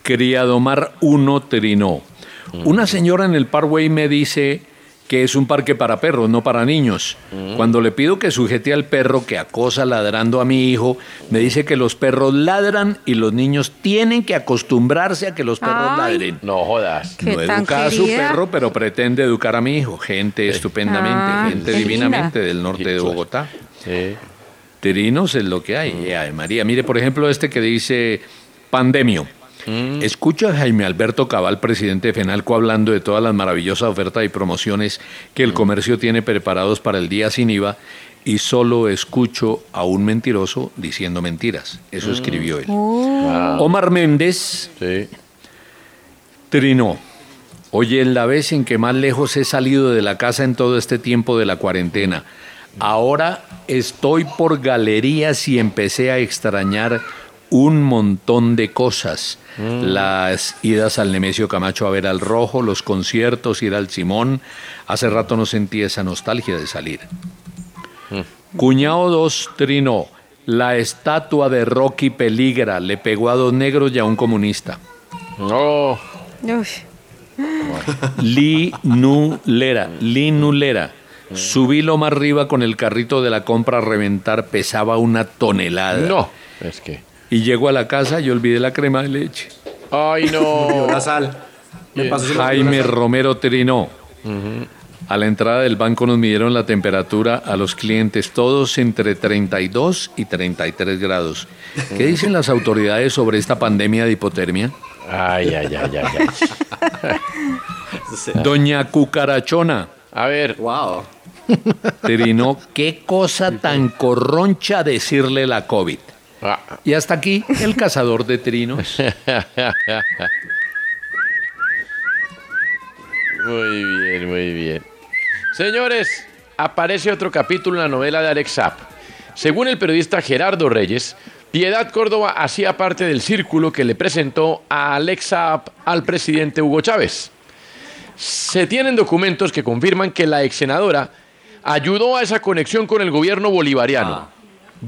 Criadomar 1 Trino. Una señora en el Parkway me dice que es un parque para perros, no para niños. Cuando le pido que sujete al perro que acosa ladrando a mi hijo, me dice que los perros ladran y los niños tienen que acostumbrarse a que los perros Ay. ladren. No jodas. Qué No educa a su perro, pero pretende educar a mi hijo. Gente estupendamente, Ah, gente divinamente linda. del norte de Bogotá. Sí. Trinos es lo que hay. Ay, María, mire, por ejemplo, este que dice pandemio. Escucha a Jaime Alberto Cabal, presidente de FENALCO, hablando de todas las maravillosas ofertas y promociones que el comercio tiene preparados para el día sin IVA y solo escucho a un mentiroso diciendo mentiras. Eso escribió él. Ah. Omar Méndez Sí. Trino. Oye, la vez en que más lejos he salido de la casa en todo este tiempo de la cuarentena. Ahora estoy por galerías y empecé a extrañar un montón de cosas. Las idas al Nemesio Camacho a ver al Rojo, los conciertos, ir al Simón. Hace rato no sentí esa nostalgia de salir. Cuñado 2 Trino. La estatua de Rocky peligra. Le pegó a dos negros y a un comunista. No. Uy. Linulera, linulera. Subí lo más arriba con el carrito de la compra a reventar, pesaba una tonelada. No. Es que. Y llego a la casa y olvidé la crema de leche. Ay, no. La sal. Me pasó Jaime la sal. Romero Trinó. A la entrada del banco nos midieron la temperatura a los clientes, todos entre 32 y 33 grados. ¿Qué dicen las autoridades sobre esta pandemia de hipotermia? Ay, ay, ay, ay. ay. Doña Cucarachona. A ver. Wow. Trinó, qué cosa tan corroncha decirle la COVID. Ah. Y hasta aquí el cazador de trinos. Muy bien, muy bien. Señores, aparece otro capítulo en la novela de Alex Zapp. Según el periodista Gerardo Reyes, Piedad Córdoba hacía parte del círculo que le presentó a Alex Zapp al presidente Hugo Chávez. Se tienen documentos que confirman que la ex senadora ayudó a esa conexión con el gobierno bolivariano.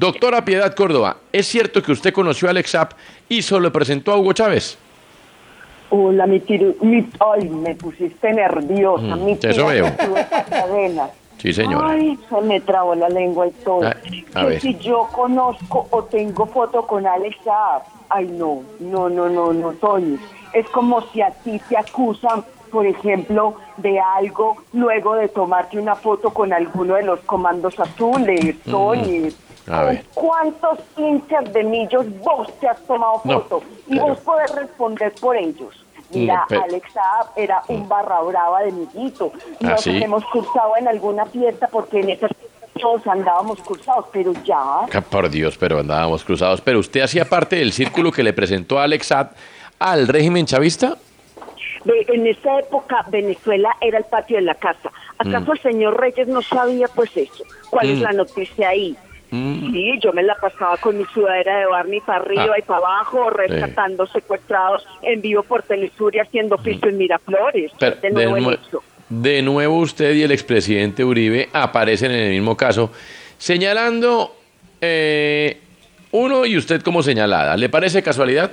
Doctora Piedad Córdoba, ¿es cierto que usted conoció a Alex Zapp y se lo presentó a Hugo Chávez? Hola, mi tiro, mi, ay, me pusiste nerviosa, Mm, mi eso tía veo. Sí, señora. Ay, se me trabó la lengua y todo. Ah, a ver. si yo conozco o tengo foto con Alex Saab, ay no, no, no, no, no, Toño. Es como si a ti te acusan, por ejemplo, de algo luego de tomarte una foto con alguno de los comandos azules, Toño. A ver. ¿Cuántos hinchas de millos vos te has tomado No, foto? y vos podés responder por ellos. Mira, No, Alex Saab era un barra brava de millito. ¿Ah, Nos sí? hemos cursado en alguna fiesta porque en esas fiestas todos andábamos cursados, pero ya. Ah, Por Dios, pero andábamos cruzados. Pero usted hacía parte del círculo que le presentó a Alex Saab al régimen chavista. En esa época Venezuela era el patio de la casa. ¿Acaso Mm. el señor Reyes no sabía pues eso? ¿Cuál es Mm. la noticia ahí? Mm. Sí, yo me la pasaba con mi sudadera de Barney para arriba Ah. y para abajo, rescatando secuestrados en vivo por Telesur y haciendo oficio en Miraflores. Pero, de nuevo eso. de nuevo usted y el expresidente Uribe aparecen en el mismo caso, señalando eh, uno y usted como señalada. ¿Le parece casualidad?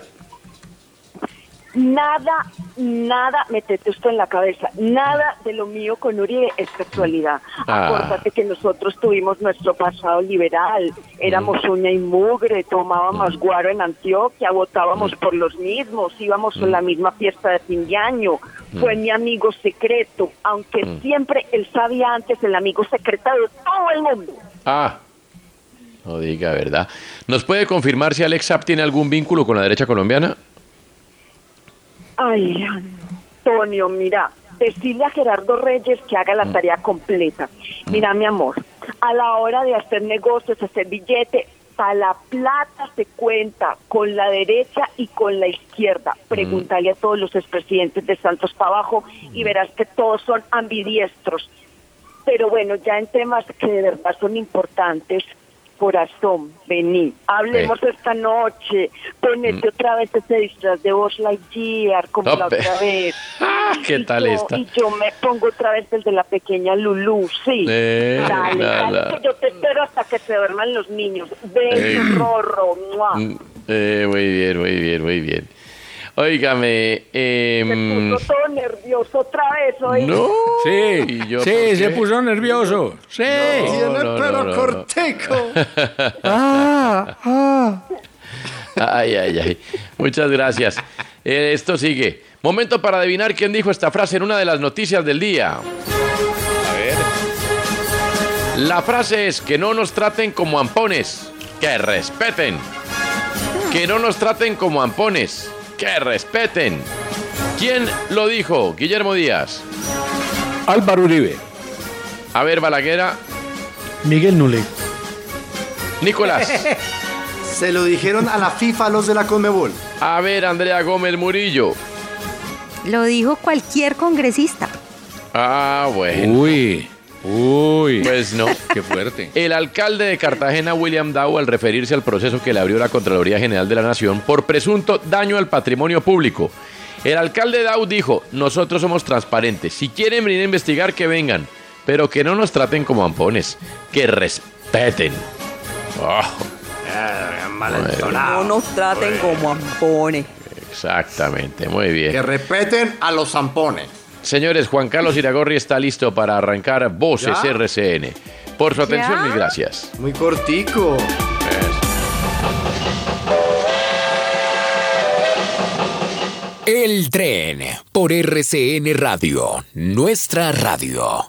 Nada, nada, metete esto en la cabeza, nada de lo mío con Uribe es casualidad. Ah. Acuérdate que nosotros tuvimos nuestro pasado liberal, éramos uña y mugre, tomábamos guaro en Antioquia, votábamos por los mismos, íbamos a la misma fiesta de fin de año, fue mi amigo secreto, aunque siempre él sabía antes el amigo secreto de todo el mundo. Ah, no diga verdad. ¿Nos puede confirmar si Alex Saab tiene algún vínculo con la derecha colombiana? Ay, Antonio, mira, decirle a Gerardo Reyes que haga la tarea completa. Mira, mi amor, a la hora de hacer negocios, hacer billete, para la plata se cuenta con la derecha y con la izquierda. Pregúntale a todos los expresidentes de Santos para abajo y verás que todos son ambidiestros. Pero bueno, ya en temas que de verdad son importantes, corazón, vení, hablemos esta noche, ponete otra vez ese disfraz de Buzz Lightyear como la otra vez. ¿Qué Y tal yo- esta? Y yo me pongo otra vez el de la pequeña Lulú, sí. Eh, dale, la, dale, la. que yo te espero hasta que se duerman los niños. Ven, Eh. rorro. Mm, eh, muy bien, muy bien, muy bien. Óigame, em, Puso todo nervioso otra vez, ¿oí? No. Sí, ¿Y yo sí, se puso nervioso. Sí. No, no, no, no, no. Ah, ah. Ay, ay, ay. Muchas gracias. Eh, esto sigue. Momento para adivinar quién dijo esta frase en una de las noticias del día. A ver. La frase es que no nos traten como ampones, que respeten. Que no nos traten como ampones, que respeten. ¿Quién lo dijo? Guillermo Díaz. Álvaro Uribe. A ver, Balaguera. Miguel Nule. Nicolás. Se lo dijeron a la FIFA los de la Conmebol. A ver, Andrea Gómez Murillo. Lo dijo cualquier congresista. Ah, bueno. Uy, uy. Pues no. Qué fuerte. El alcalde de Cartagena, William Dow, al referirse al proceso que le abrió la Contraloría General de la Nación por presunto daño al patrimonio público. El alcalde Dow dijo, nosotros somos transparentes. Si quieren venir a investigar, que vengan. Pero que no nos traten como ampones. Que respeten. Oh, No nos traten como ampones. exactamente, muy bien. Que respeten a los zampones. Señores, Juan Carlos Iragorri está listo para arrancar Voces ¿Ya? RCN. Por su atención, mil gracias. Muy cortico. El tren por RCN Radio, nuestra radio.